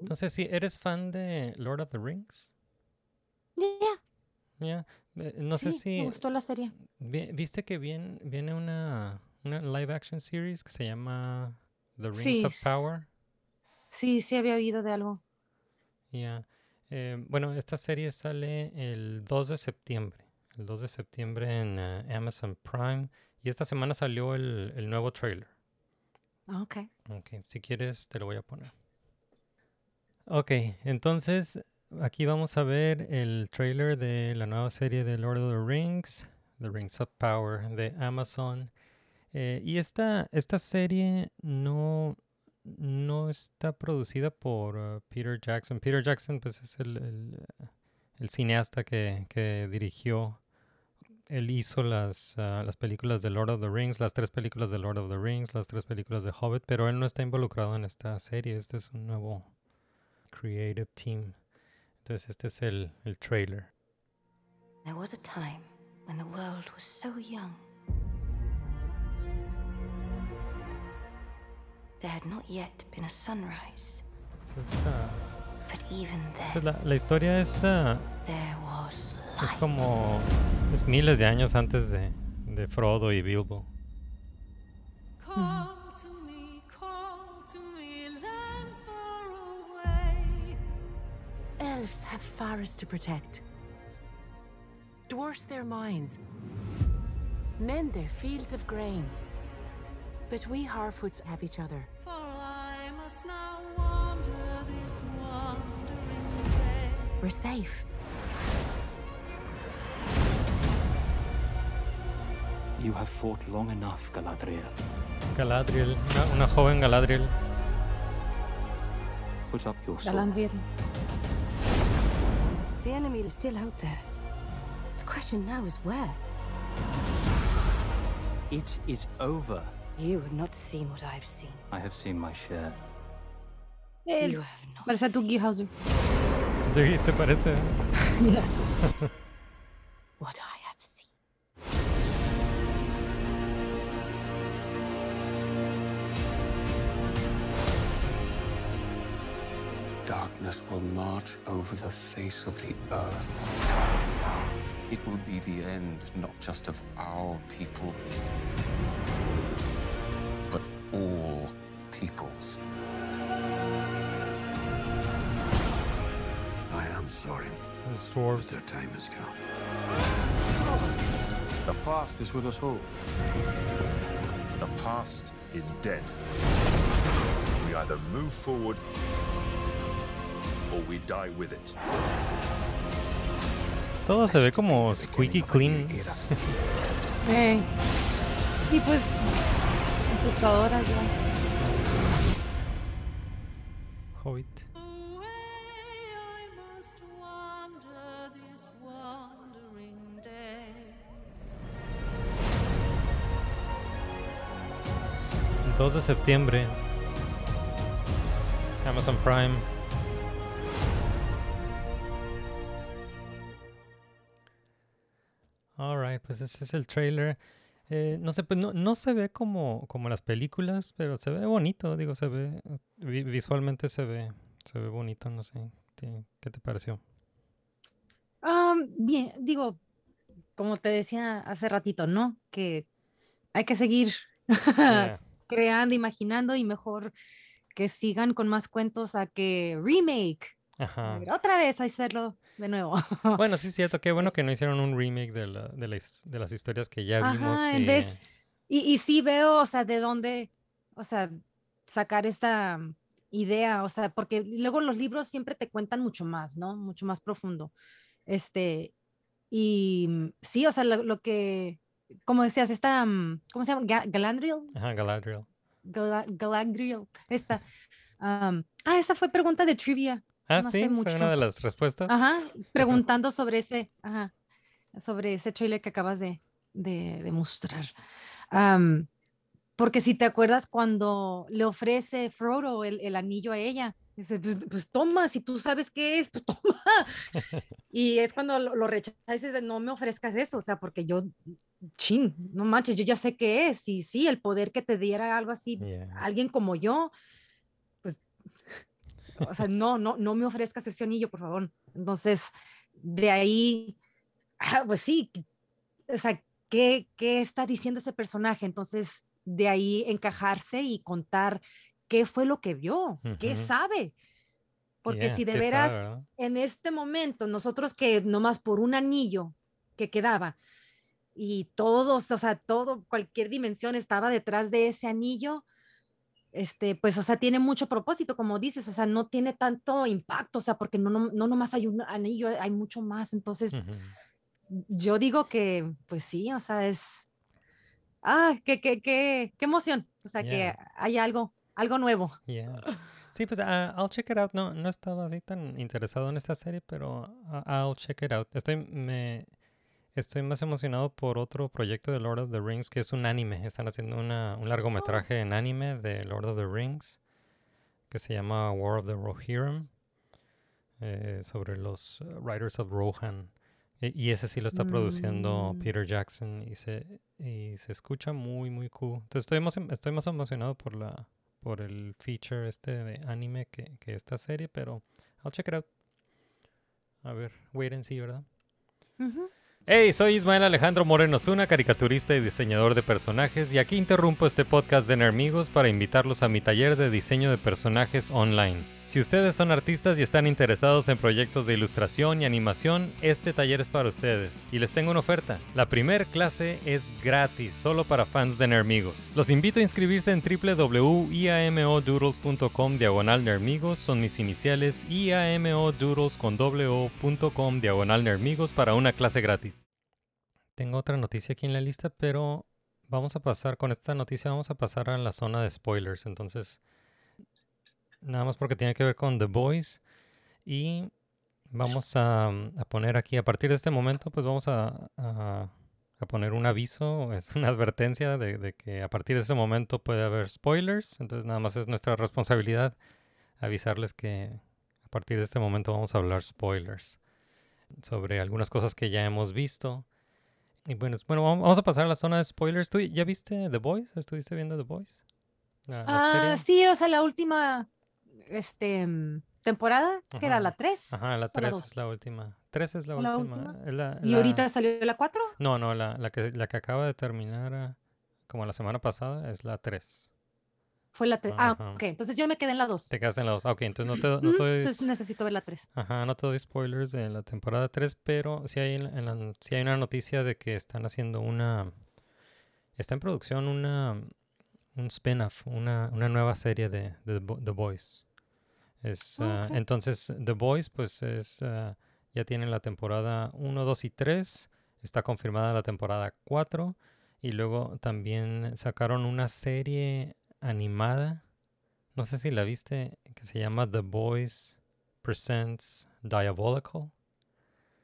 Speaker 6: Entonces, si eres fan de Lord of the Rings,
Speaker 7: Yeah,
Speaker 6: ya, eh, no sé si...
Speaker 7: me gustó la serie.
Speaker 6: Vi- ¿Viste que bien, viene una, una live action series que se llama The Rings
Speaker 7: Sí,
Speaker 6: of Power?
Speaker 7: Sí, sí había oído de algo.
Speaker 6: Ya. Eh, bueno, esta serie sale el 2 de septiembre. El 2 de septiembre en eh, Amazon Prime. Y esta semana salió el, el nuevo trailer.
Speaker 7: Ah, Ok.
Speaker 6: Ok, si quieres te lo voy a poner. Ok, entonces aquí vamos a ver el trailer de la nueva serie de Lord of the Rings, The Rings of Power de Amazon. Eh, y esta, esta serie no, no está producida por uh, Peter Jackson. Peter Jackson pues es el, eh, el cineasta que, que dirigió él hizo las, ah, las películas de Lord of the Rings, las tres películas de Lord of the Rings, las tres películas de Hobbit, pero él no está involucrado en esta serie. Este es un nuevo creative team. Entonces este es el, el trailer.
Speaker 8: There was a time when the world was so young. There had not yet been a sunrise,
Speaker 6: es, ah,
Speaker 8: but even
Speaker 6: es
Speaker 8: then,
Speaker 6: la, la historia es, ah,
Speaker 8: there was
Speaker 6: es
Speaker 8: light.
Speaker 6: como es miles de años antes de, de Frodo y Bilbo.
Speaker 9: Call
Speaker 10: Elves have forests to protect. Dwarfs their mines. Men their fields of grain. But we Harfoots have each other.
Speaker 9: For I must now wander this wandering day.
Speaker 10: We're safe.
Speaker 11: You have fought long enough, Galadriel.
Speaker 6: Galadriel, una, una joven Galadriel.
Speaker 11: Put up your sword.
Speaker 7: Galandriel.
Speaker 8: The enemy is still out there. The question now is where?
Speaker 11: It is over.
Speaker 8: You have not seen what I've seen.
Speaker 11: I have seen my share.
Speaker 7: Él
Speaker 8: You have not
Speaker 7: parece a
Speaker 8: seen
Speaker 7: Dougie Hauser.
Speaker 6: Sí, se parece.
Speaker 8: what I
Speaker 12: Darkness will march over the face of the earth. It will be the end not just of our people, but all peoples.
Speaker 4: I am sorry,
Speaker 6: Los dwarves.
Speaker 4: their time has come.
Speaker 11: The past is with us all.
Speaker 13: The past is dead. We either move forward
Speaker 6: Todo se ve como squeaky clean.
Speaker 7: Eh. Y pues, computadoras ya.
Speaker 6: Hobbit.
Speaker 9: Away I must wander this wandering day.
Speaker 6: El 2 de septiembre. Amazon Prime. Alright, pues ese es el trailer. Eh, no sé, pues no, no se ve como, como las películas, pero se ve bonito, digo, se ve, vi- visualmente se ve, se ve bonito, no sé. ¿Qué, qué te pareció?
Speaker 7: Am, bien, digo, como te decía hace ratito, ¿no? Que hay que seguir
Speaker 6: Yeah.
Speaker 7: creando, imaginando y mejor que sigan con más cuentos a que remake.
Speaker 6: Ajá.
Speaker 7: Ver, otra vez a hacerlo de nuevo.
Speaker 6: Bueno, sí es cierto. Qué bueno que no hicieron un remake de, la- de, la his- de las historias que ya vimos.
Speaker 7: Ajá, en
Speaker 6: y-
Speaker 7: vez, y, y sí veo, o sea, de dónde, o sea, sacar esta mm, idea, o sea, porque luego los libros siempre te cuentan mucho más, ¿no? Mucho más profundo. Este, y mm, sí, o sea, lo, lo que, como decías, esta, mm, ¿cómo se llama? Ga- Galadriel,
Speaker 6: Ajá, Galadriel.
Speaker 7: Gala- Galadriel, esta. am, ah, esa fue pregunta de trivia.
Speaker 6: Ah,
Speaker 7: no
Speaker 6: sí,
Speaker 7: sé
Speaker 6: fue
Speaker 7: mucho.
Speaker 6: una de las respuestas.
Speaker 7: Ajá, preguntando sobre ese, ajá, sobre ese trailer que acabas de, de, de mostrar. Am, porque si te acuerdas cuando le ofrece Frodo el, el anillo a ella, dice, pues, pues toma, si tú sabes qué es, pues toma. Y es cuando lo, lo rechaza y dice, no me ofrezcas eso, o sea, porque yo, chin, no manches, yo ya sé qué es. Y sí, el poder que te diera algo así,
Speaker 6: Yeah.
Speaker 7: alguien como yo, o sea, no, no, no me ofrezcas ese anillo, por favor. Entonces, de ahí, ah, pues sí, o sea, ¿qué, qué está diciendo ese personaje? Entonces, de ahí encajarse y contar qué fue lo que vio, qué sabe. Porque
Speaker 6: Yeah,
Speaker 7: si de
Speaker 6: ¿qué sabe,
Speaker 7: veras, en este momento, nosotros que nomás por un anillo que quedaba y todos, o sea, todo, cualquier dimensión estaba detrás de ese anillo, este, pues, o sea, tiene mucho propósito, como dices, o sea, no tiene tanto impacto, o sea, porque no, no, no nomás hay un anillo, hay mucho más, entonces, yo digo que, pues sí, o sea, es, ah, qué, qué, qué, qué emoción, o sea, que hay algo, algo nuevo.
Speaker 6: Yeah. Sí, pues ah, I'll check it out. No, no estaba así tan interesado en esta serie, pero ah, I'll check it out. Estoy, me, estoy más emocionado por otro proyecto de Lord of the Rings que es un anime. Están haciendo una, un largometraje en anime de Lord of the Rings que se llama War of the Rohirrim eh, sobre los eh, Riders of Rohan. E- Y ese sí lo está produciendo
Speaker 7: Mm.
Speaker 6: Peter Jackson y se, y se escucha muy, muy cool. Entonces estoy más, estoy más emocionado por la por el feature este de anime que, que esta serie, pero I'll check it out. A ver, wait and see, ¿verdad?
Speaker 7: Ujú.
Speaker 6: Hey, soy Ismael Alejandro Moreno Zuna, caricaturista y diseñador de personajes, y aquí interrumpo este podcast de Nermigos para invitarlos a mi taller de diseño de personajes online. Si ustedes son artistas y están interesados en proyectos de ilustración y animación, este taller es para ustedes. Y les tengo una oferta. La primer clase es gratis, solo para fans de Nermigos. Los invito a inscribirse en www.iamodoodles.com diagonal Nermigos, son mis iniciales, iamodoodles con diagonal Nermigos para una clase gratis. Tengo otra noticia aquí en la lista, pero vamos a pasar, con esta noticia vamos a pasar a la zona de spoilers. Entonces, nada más porque tiene que ver con The Boys. Y vamos a, a poner aquí, a partir de este momento, pues vamos a poner un aviso, es una advertencia de, de que a partir de este momento puede haber spoilers. Entonces, nada más es nuestra responsabilidad avisarles que a partir de este momento vamos a hablar spoilers sobre algunas cosas que ya hemos visto. Y bueno, bueno, vamos a pasar a la zona de spoilers. ¿Tú ya viste The Boys? ¿Estuviste viendo The Boys? La, la
Speaker 7: Ah, sí, o sea, la última este, temporada, que era la 3.
Speaker 6: Ajá, la 3 es la última. 3 es la,
Speaker 7: ¿La
Speaker 6: última.
Speaker 7: última?
Speaker 6: es la-
Speaker 7: ¿Y ahorita salió la 4?
Speaker 6: No, no, la, la, que, la que acaba de terminar ah, como la semana pasada es la 3.
Speaker 7: Fue la 3. Ah, ok, entonces yo me quedé en la 2.
Speaker 6: Te quedaste en la 2. Ok, entonces no te, no te doy,
Speaker 7: Entonces necesito ver la 3.
Speaker 6: ajá, no te doy spoilers de la temporada 3, pero sí hay, en la- sí hay una noticia de que están haciendo una... Está en producción una, un spin-off, una, una nueva serie de, de The Bo- The Boys. Es,
Speaker 7: Oh,
Speaker 6: ah,
Speaker 7: ok.
Speaker 6: Entonces, The Boys, pues es, ah, ya tienen la temporada 1, 2 y 3. Está confirmada la temporada 4. Y luego también sacaron una serie animada. No sé si la viste, que se llama The Boys Presents Diabolical.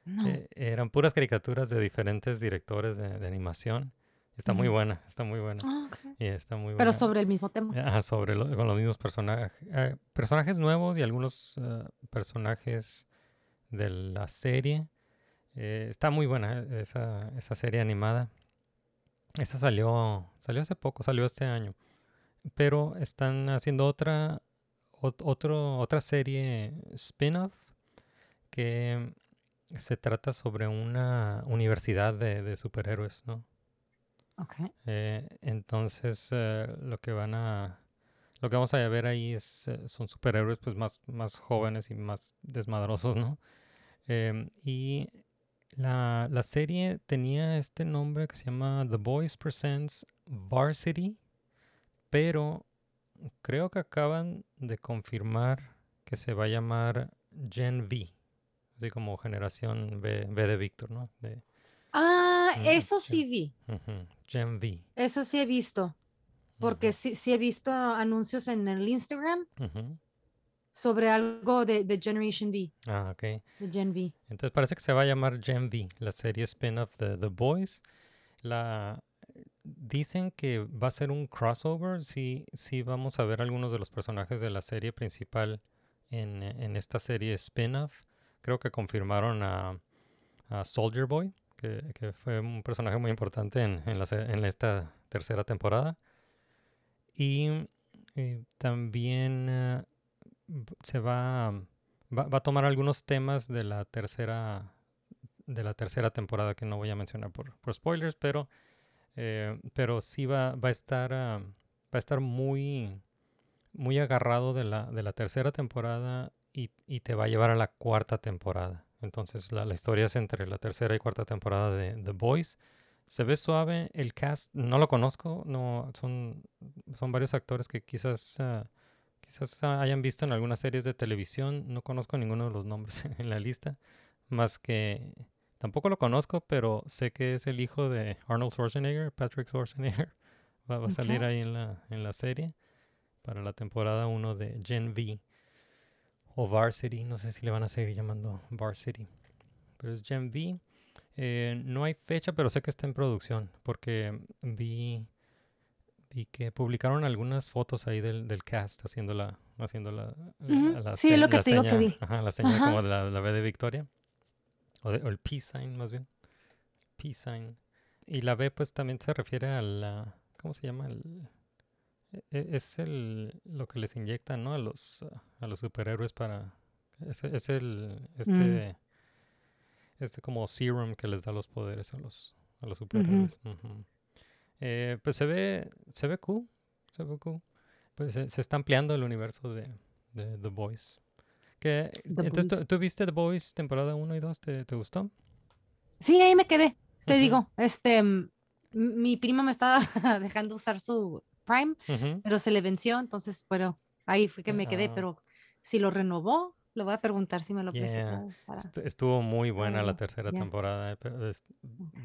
Speaker 7: No.
Speaker 6: Eh, eran puras caricaturas de diferentes directores de, de animación. Está muy
Speaker 7: Ujú.
Speaker 6: buena, está muy buena.
Speaker 7: Ah, ok.
Speaker 6: Y está muy
Speaker 7: Pero
Speaker 6: buena.
Speaker 7: sobre el mismo tema.
Speaker 6: Ajá, sobre lo- con los mismos personajes. personajes nuevos y algunos eh, personajes de la serie. Eh, está muy buena eh, esa, esa serie animada. Esa salió, salió hace poco, salió este año. Pero están haciendo otra, ot- otro, otra serie spin-off que se trata sobre una universidad de, de superhéroes, ¿no?
Speaker 7: Ok.
Speaker 6: Eh, entonces, eh, lo que van a lo que vamos a ver ahí es, eh, son superhéroes pues más, más jóvenes y más desmadrosos, ¿no? Em, y la, la serie tenía este nombre que se llama The Boys Presents Varsity, pero creo que acaban de confirmar que se va a llamar Gen V, así como generación V de Víctor, ¿no? De,
Speaker 7: Ah, eso
Speaker 6: sí.
Speaker 7: sí vi.
Speaker 6: Gen V.
Speaker 7: Eso sí he visto. Porque sí, sí he visto anuncios en el Instagram sobre algo de, de Generation V,
Speaker 6: Ah, ok.
Speaker 7: de Gen V.
Speaker 6: Entonces parece que se va a llamar Gen V, la serie spin-off de The Boys. La, dicen que va a ser un crossover. Sí, sí vamos a ver algunos de los personajes de la serie principal en, esta serie spin-off. Creo que confirmaron a, Soldier Boy, que, fue un personaje muy importante en, esta tercera temporada. Y, eh, también eh, se va, a tomar algunos temas de la tercera temporada que no voy a mencionar por spoilers, pero, eh, pero sí va, va a estar ah, va a estar muy muy agarrado de la, de la tercera temporada y, y te va a llevar a la cuarta temporada. Entonces la, la historia es entre la tercera y cuarta temporada de The Boys. Se ve suave, el cast no lo conozco, no son, son varios actores que quizás ah, quizás hayan visto en algunas series de televisión, no conozco ninguno de los nombres en la lista, más que tampoco lo conozco, pero sé que es el hijo de Arnold Schwarzenegger, Patrick Schwarzenegger, va, va a salir ahí en la, en la serie para la temporada 1 de Gen V o Varsity, no sé si le van a seguir llamando Varsity, pero es Gen V. Eh, no hay fecha, pero sé que está en producción porque vi, vi que publicaron algunas fotos ahí del, del cast haciendo la, haciendo la, la
Speaker 7: sí, es lo que
Speaker 6: la
Speaker 7: te digo que
Speaker 6: seña-
Speaker 7: vi.
Speaker 6: ajá, la señal
Speaker 7: Ajá.
Speaker 6: como la, la B de Victoria o, de- o el peace sign más bien, peace sign. Y la B pues también se refiere a la, ¿cómo se llama? El, e- e- es el lo que les inyectan, ¿no? A los a los superhéroes para es, es el este este como serum que les da los poderes a los a los superhéroes. Eh, pues se ve se ve cool, se ve cool. Pues se, se está ampliando el universo de, de The Boys. Que, entonces, ¿tú, viste The Boys temporada 1 y 2? ¿Te, te gustó?
Speaker 7: Sí, ahí me quedé. Te digo, este, mi prima me estaba dejando usar su Prime, pero se le venció, entonces, pero ahí fue que me quedé,
Speaker 6: Ah.
Speaker 7: pero si lo renovó, le voy a preguntar si me lo
Speaker 6: Yeah,
Speaker 7: prestó para-
Speaker 6: est- Estuvo muy buena la tercera temporada, eh, pero es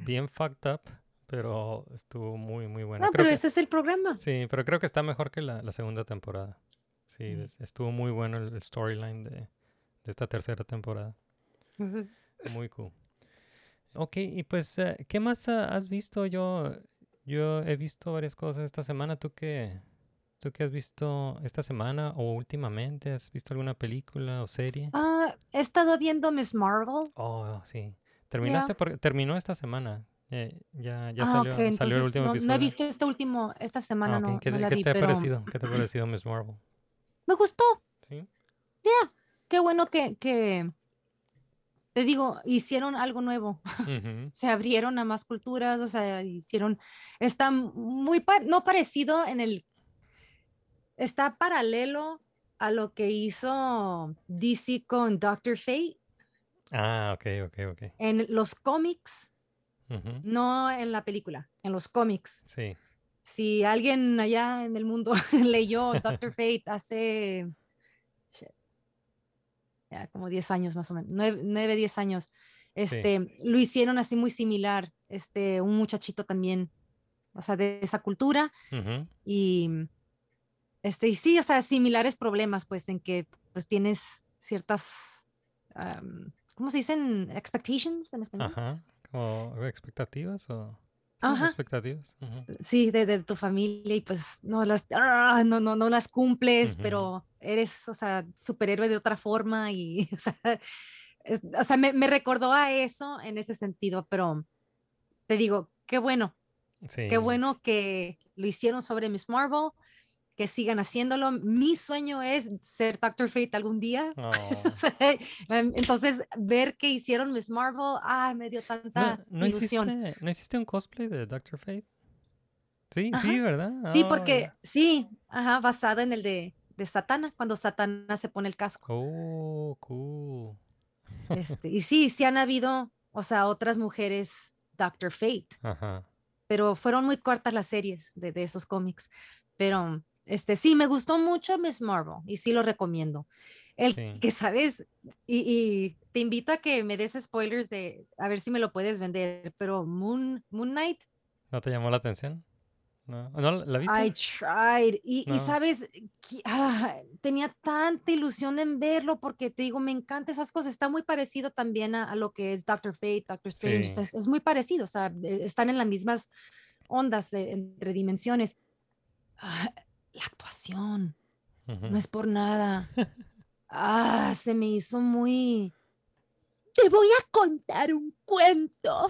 Speaker 6: bien fucked up, pero estuvo muy, muy buena.
Speaker 7: No,
Speaker 6: Creo
Speaker 7: pero
Speaker 6: que-
Speaker 7: ese es el programa.
Speaker 6: Sí, pero creo que está mejor que la, la segunda temporada. Sí,
Speaker 7: Mm.
Speaker 6: es- estuvo muy bueno el, el storyline de, de esta tercera temporada. Muy cool. Ok, y pues, eh, ¿qué más ah, has visto? Yo, yo he visto varias cosas esta semana. ¿Tú qué, ¿Tú qué has visto esta semana o últimamente? ¿Has visto alguna película o serie?
Speaker 7: Ah, he estado viendo Miss Marvel.
Speaker 6: Oh, sí. Terminaste
Speaker 7: Ya.
Speaker 6: porque terminó esta semana. Eh, ya ya
Speaker 7: Ah,
Speaker 6: salió,
Speaker 7: ok,
Speaker 6: salió el
Speaker 7: entonces
Speaker 6: último
Speaker 7: no,
Speaker 6: episodio.
Speaker 7: no he visto este último, esta semana
Speaker 6: Ah, ok.
Speaker 7: no,
Speaker 6: ¿Qué,
Speaker 7: no la
Speaker 6: qué
Speaker 7: vi,
Speaker 6: te ha
Speaker 7: pero
Speaker 6: parecido? ¿Qué te ha parecido Miss Marvel?
Speaker 7: Me gustó.
Speaker 6: Sí.
Speaker 7: Ya, qué bueno que, que, te digo, hicieron algo nuevo. Se abrieron a más culturas, o sea, hicieron, está muy, pa- no parecido en el, está paralelo a lo que hizo DC con Doctor Fate
Speaker 6: Ah, ok, ok, ok.
Speaker 7: en los cómics, no en la película, en los cómics.
Speaker 6: Sí.
Speaker 7: Si alguien allá en el mundo leyó Doctor Fate hace shit, ya, como 10 años más o menos, 9, 10 años, este, lo hicieron así muy similar, este, un muchachito también, o sea, de esa cultura
Speaker 6: Ujú.
Speaker 7: y este, y sí, o sea, similares problemas, pues, en que pues tienes ciertas, am, ¿cómo se dicen? Expectations en español.
Speaker 6: Ajá. ¿Como expectativas o...?
Speaker 7: Ajá.
Speaker 6: expectativas. Ujú.
Speaker 7: Sí, de, de tu familia y pues no las, ah, no, no, no las cumples,
Speaker 6: Ujú.
Speaker 7: pero eres, o sea, superhéroe de otra forma y, o sea, es- o sea, me, me recordó a eso en ese sentido, pero te digo, qué bueno,
Speaker 6: Sí.
Speaker 7: qué bueno que lo hicieron sobre Miss Marvel, que sigan haciéndolo. Mi sueño es ser Doctor Fate algún día.
Speaker 6: Oh.
Speaker 7: Em, Entonces, ver que hicieron Miss Marvel, ay, me dio tanta
Speaker 6: ¿No, no
Speaker 7: ilusión.
Speaker 6: hiciste, ¿No hiciste un cosplay de Doctor Fate? Sí, sí. ¿verdad?
Speaker 7: Sí,
Speaker 6: Oh,
Speaker 7: porque, sí, ajá, basado en el de, de Satana, cuando Satana se pone el casco.
Speaker 6: Oh, cool.
Speaker 7: Este, y sí, sí han habido, o sea, otras mujeres Doctor Fate,
Speaker 6: Ajá.
Speaker 7: pero fueron muy cortas las series de, de esos cómics. Pero, este, sí, me gustó mucho Miss Marvel y sí lo recomiendo. El
Speaker 6: Sí.
Speaker 7: que sabes, y, y te invito a que me des spoilers de, a ver si me lo puedes vender, pero Moon, Moon Knight,
Speaker 6: ¿No te llamó la atención? ¿No? ¿No la- viste?
Speaker 7: I tried. Y, y
Speaker 6: No.
Speaker 7: sabes, que- ah, tenía tanta ilusión en verlo porque te digo, me encanta esas cosas. Está muy parecido también a, a lo que es Doctor Fate, Doctor Strange.
Speaker 6: Sí.
Speaker 7: Es, es muy parecido, o sea, eh, están en las mismas ondas de- entre dimensiones. Ah, la actuación, no es por nada. Ah, se me hizo muy... Te voy a contar un cuento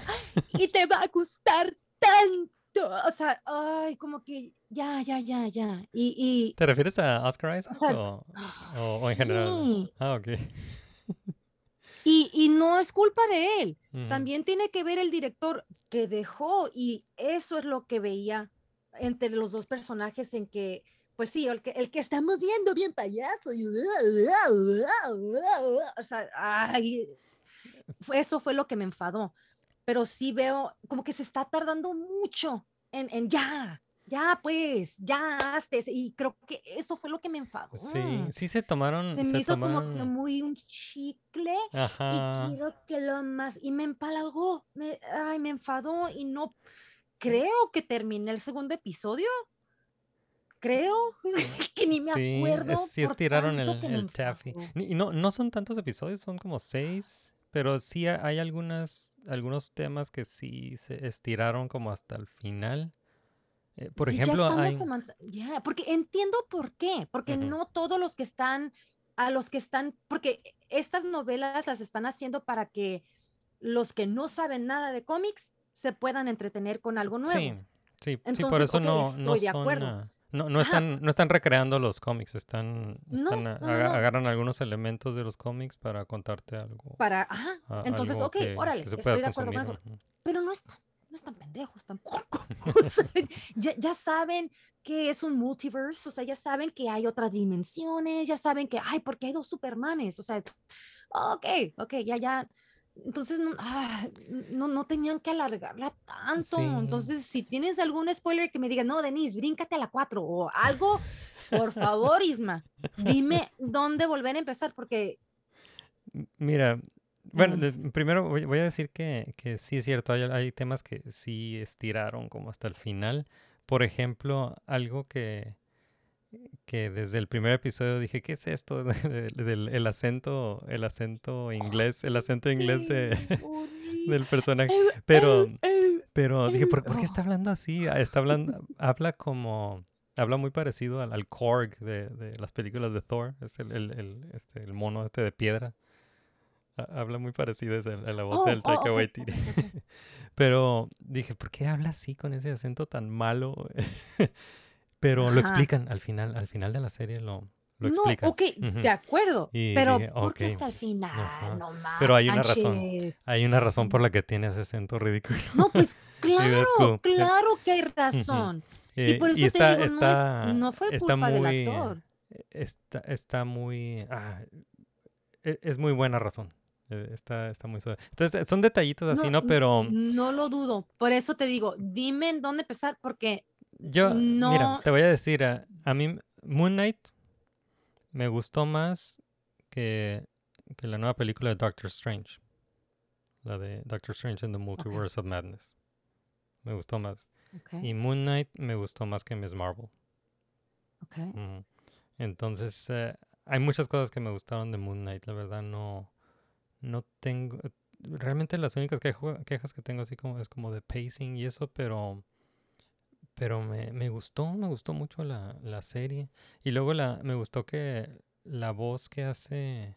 Speaker 7: y te va a gustar tanto. O sea, ay, como que ya, ya, ya, ya. Y, y
Speaker 6: ¿Te refieres a Oscar Isaac
Speaker 7: sea,
Speaker 6: o, o- o en general? Ah, ok.
Speaker 7: Y, y no es culpa de él. También tiene que ver el director que dejó y eso es lo que veía entre los dos personajes en que, pues sí, el que, el que estamos viendo bien payaso. y- O sea, ay, eso fue lo que me enfadó. Pero sí veo como que se está tardando mucho en, en ya, ya pues, ya hazte. Y creo que eso fue lo que me enfadó.
Speaker 6: Sí, sí se tomaron.
Speaker 7: Se me
Speaker 6: se
Speaker 7: hizo como que muy un chicle
Speaker 6: Ajá.
Speaker 7: y quiero que lo más y me empalagó, me, ay, me enfadó y no creo que terminé el segundo episodio. Creo que ni me
Speaker 6: Sí,
Speaker 7: acuerdo.
Speaker 6: es- sí estiraron el, el taffy. Y no, no son tantos episodios, son como seis, pero sí ha- hay algunas, algunos temas que sí se estiraron como hasta el final. Eh, por
Speaker 7: Sí, ya
Speaker 6: ejemplo,
Speaker 7: estamos
Speaker 6: hay...
Speaker 7: ya, porque entiendo por qué, porque no todos los que están, a los que están, porque estas novelas las están haciendo para que los que no saben nada de cómics se puedan entretener con algo nuevo.
Speaker 6: Sí, sí, sí, por
Speaker 7: Entonces,
Speaker 6: eso
Speaker 7: ok,
Speaker 6: no, no
Speaker 7: estoy de
Speaker 6: son,
Speaker 7: acuerdo.
Speaker 6: ah, no, no
Speaker 7: Ajá.
Speaker 6: están, no están recreando los cómics, están, están,
Speaker 7: no, no,
Speaker 6: aga-
Speaker 7: no.
Speaker 6: agarran algunos elementos de los cómics para contarte algo.
Speaker 7: Para, ajá,
Speaker 6: a-
Speaker 7: entonces, ok,
Speaker 6: que-
Speaker 7: órale,
Speaker 6: que
Speaker 7: estoy de acuerdo con eso. Pero no están, no están pendejos tampoco. O sea, ya, ya saben que es un multiverse, o sea, ya saben que hay otras dimensiones, ya saben que, ay, porque hay dos Supermanes, o sea, ok, ok, ya, ya. Entonces, no, ah, no, no tenían que alargarla tanto.
Speaker 6: Sí.
Speaker 7: Entonces, si tienes algún spoiler que me diga, no, Denise, bríncate a la 4 o algo, por favor, Isma, dime dónde volver a empezar, porque
Speaker 6: Mira, bueno, de- primero voy, voy a decir que, que sí es cierto, hay, hay temas que sí estiraron como hasta el final. Por ejemplo, algo que, que desde el primer episodio dije, ¿qué es esto? de- de- del el acento, el acento inglés, el acento inglés de- del personaje. Pero, pero dije, ¿por, por qué está hablando así? Ah, Está hablando, habla como, habla muy parecido al, al Korg de, de las películas de Thor, es el, el, el, este, el mono este de piedra. Ha- Habla muy parecido a la voz
Speaker 7: Oh,
Speaker 6: del
Speaker 7: oh,
Speaker 6: Taika
Speaker 7: ok,
Speaker 6: Waititi.
Speaker 7: ok, ok.
Speaker 6: Pero dije, ¿por qué habla así con ese acento tan malo? Pero lo explican al final, al final de la serie lo, lo
Speaker 7: no,
Speaker 6: explican.
Speaker 7: ok,
Speaker 6: Ujú.
Speaker 7: de acuerdo,
Speaker 6: Y
Speaker 7: pero
Speaker 6: dije,
Speaker 7: ¿por qué
Speaker 6: ok,
Speaker 7: hasta el final?
Speaker 6: ajá.
Speaker 7: No
Speaker 6: Pero hay una razón.
Speaker 7: manches.
Speaker 6: Hay una razón por la que tiene ese acento ridículo.
Speaker 7: No, pues claro,
Speaker 6: cool.
Speaker 7: claro que hay razón.
Speaker 6: Eh,
Speaker 7: y por eso
Speaker 6: y
Speaker 7: te
Speaker 6: está,
Speaker 7: digo, no, es, no fue culpa
Speaker 6: muy,
Speaker 7: del actor.
Speaker 6: Está, está muy, ah, e- es muy buena razón. Eh, Está, está muy suave. Entonces, son detallitos así, ¿no?
Speaker 7: n-
Speaker 6: Pero
Speaker 7: No lo dudo. Por eso te digo, dime en dónde empezar, porque
Speaker 6: yo, mira,
Speaker 7: no.
Speaker 6: te voy a decir, a, a mí Moon Knight me gustó más que, que la nueva película de Doctor Strange. La de Doctor Strange in the Multiverse of Madness. Me gustó más. Y Moon Knight me gustó más que Miss Marvel.
Speaker 7: ok.
Speaker 6: Ujú. Entonces, eh, hay muchas cosas que me gustaron de Moon Knight, la verdad no, no tengo, realmente las únicas quejas que tengo así como es como de pacing y eso, pero, pero me, me gustó, me gustó mucho la, la serie. Y luego la, me gustó que la voz que hace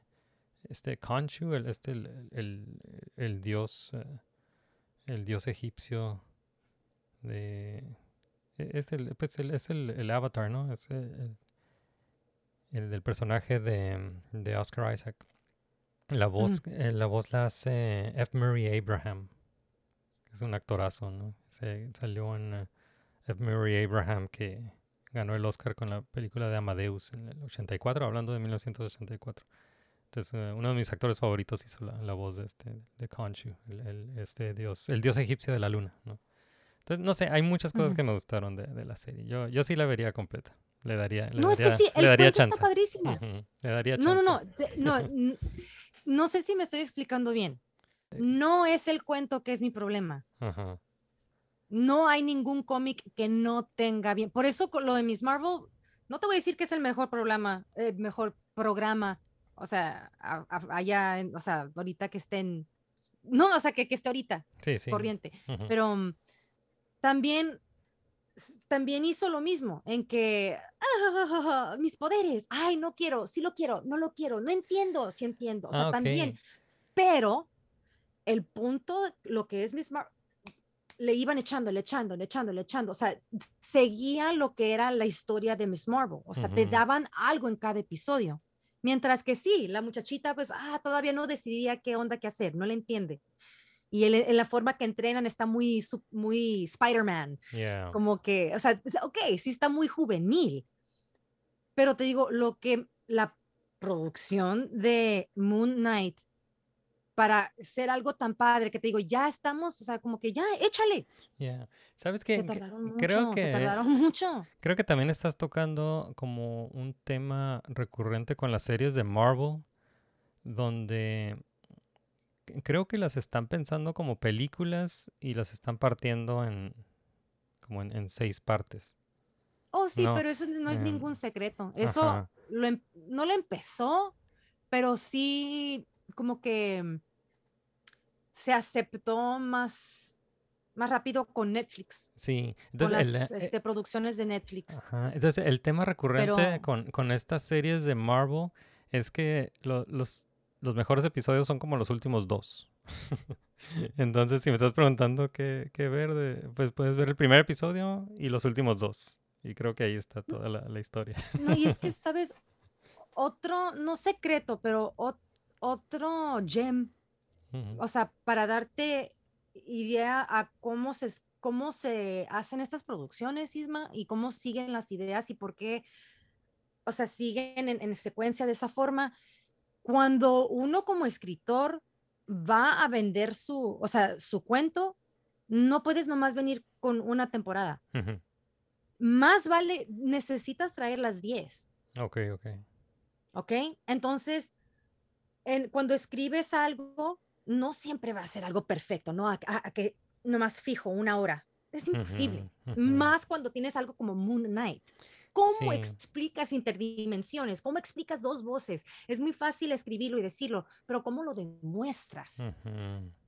Speaker 6: este Khonshu, el, este, el, el, el dios, eh, el dios egipcio de... e- Es el, pues el- es el, el avatar, ¿no? Es el, el- el del personaje de, de Oscar Isaac. La voz, eh, la voz la hace F. Murray Abraham. que Es un actorazo, ¿no? Se, salió en, eh, F. Murray Abraham, que ganó el Oscar con la película de Amadeus en el 84, hablando de 1984. Entonces, eh, uno de mis actores favoritos hizo la, la voz de este, de Khonshu, el, el- este dios, el dios egipcio de la luna, ¿no? Entonces, no sé, hay muchas cosas que me gustaron de, de la serie. Yo, yo sí la vería completa. Le daría, le
Speaker 7: No, es que
Speaker 6: daría,
Speaker 7: sí,
Speaker 6: le
Speaker 7: el
Speaker 6: daría chance.
Speaker 7: está padrísimo.
Speaker 6: Le daría
Speaker 7: No, no,
Speaker 6: chance.
Speaker 7: no, te- no, n- no sé si me estoy explicando bien. No es el cuento que es mi problema.
Speaker 6: Ajá.
Speaker 7: No hay ningún cómic que no tenga bien. Por eso lo de Miss Marvel, no te voy a decir que es el mejor programa, el mejor programa, o sea, a- a- allá, o sea, ahorita que estén, no, o sea, que, que esté ahorita
Speaker 6: Sí, sí.
Speaker 7: corriente,
Speaker 6: Ujú.
Speaker 7: pero mm, también, también hizo lo mismo en que "Ah, mis poderes, ay, no quiero, sí lo quiero, no lo quiero, no entiendo, sí entiendo, o sea,
Speaker 6: Ah,
Speaker 7: también, pero el punto, lo que es Miss Marvel, le iban echando, le echando, le echando, le echando. O sea, seguía lo que era la historia de Miss Marvel. O sea, te
Speaker 6: Ujú.
Speaker 7: daban algo en cada episodio. Mientras que sí, la muchachita, pues, ah, todavía no decidía qué onda, qué hacer, no le entiende. Y en la forma que entrenan está muy, muy Spider-Man.
Speaker 6: Yeah.
Speaker 7: Como que, o sea, ok, sí está muy juvenil. Pero te digo, lo que la producción de Moon Knight para ser algo tan padre que te digo, ya estamos, o sea, como que ya, échale.
Speaker 6: Yeah. ¿Sabes
Speaker 7: Se
Speaker 6: qué? Que-
Speaker 7: tardaron mucho,
Speaker 6: creo
Speaker 7: se
Speaker 6: que
Speaker 7: tardaron mucho.
Speaker 6: creo que también estás tocando como un tema recurrente con las series de Marvel, donde creo que las están pensando como películas y las están partiendo en como en, en seis partes.
Speaker 7: Oh, sí,
Speaker 6: No,
Speaker 7: pero eso no es
Speaker 6: em,
Speaker 7: ningún secreto. Eso lo em- no lo empezó, pero sí como que mm, se aceptó más, más rápido con Netflix,
Speaker 6: Sí,
Speaker 7: con
Speaker 6: entonces
Speaker 7: las
Speaker 6: el, eh,
Speaker 7: este, producciones de Netflix.
Speaker 6: Ajá, Entonces, el tema recurrente
Speaker 7: Pero-
Speaker 6: con, con estas series de Marvel es que lo- los, los mejores episodios son como los últimos dos. Entonces, si me estás preguntando qué, qué ver, de- pues puedes ver el primer episodio y los últimos dos. Y creo que ahí está toda la, la historia.
Speaker 7: No, y es que, ¿sabes? Otro, no secreto, pero ot- otro gem, o sea, para darte idea a cómo se, cómo se hacen estas producciones, Isma, y cómo siguen las ideas y por qué, o sea, siguen en, en secuencia de esa forma. Cuando uno como escritor va a vender su, o sea, su cuento, no puedes nomás venir con una temporada. Más vale, necesitas traer las 10.
Speaker 6: Ok, ok.
Speaker 7: ¿ok? Entonces, en- cuando escribes algo, no siempre va a ser algo perfecto, ¿no? A, a- a que nomás fijo una hora. Es imposible. Más cuando tienes algo como Moon Knight. ¿Cómo
Speaker 6: Sí.
Speaker 7: explicas interdimensiones? ¿Cómo explicas dos voces? Es muy fácil escribirlo y decirlo, pero ¿cómo lo demuestras?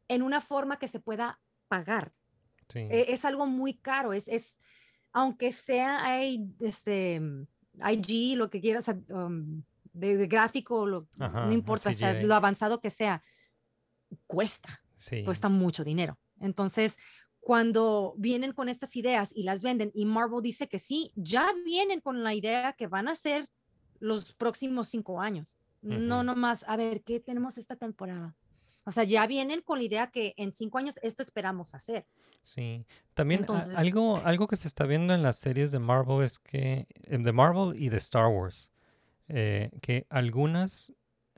Speaker 7: En una forma que se pueda pagar.
Speaker 6: Sí.
Speaker 7: Eh, es algo muy caro, es, es aunque sea hay, este, IG, lo que quieras, um, de, de gráfico, lo-
Speaker 6: Ajá,
Speaker 7: no importa, o sea, lo avanzado que sea, cuesta,
Speaker 6: Sí.
Speaker 7: cuesta mucho dinero. Entonces, cuando vienen con estas ideas y las venden y Marvel dice que sí, ya vienen con la idea que van a ser los próximos cinco años. No
Speaker 6: Ujú.
Speaker 7: nomás, a ver, ¿qué tenemos esta temporada? O sea, ya vienen con la idea que en cinco años esto esperamos hacer.
Speaker 6: Sí, también
Speaker 7: Entonces-
Speaker 6: algo, algo que se está viendo en las series de Marvel es que, de Marvel y de Star Wars, eh, que algunas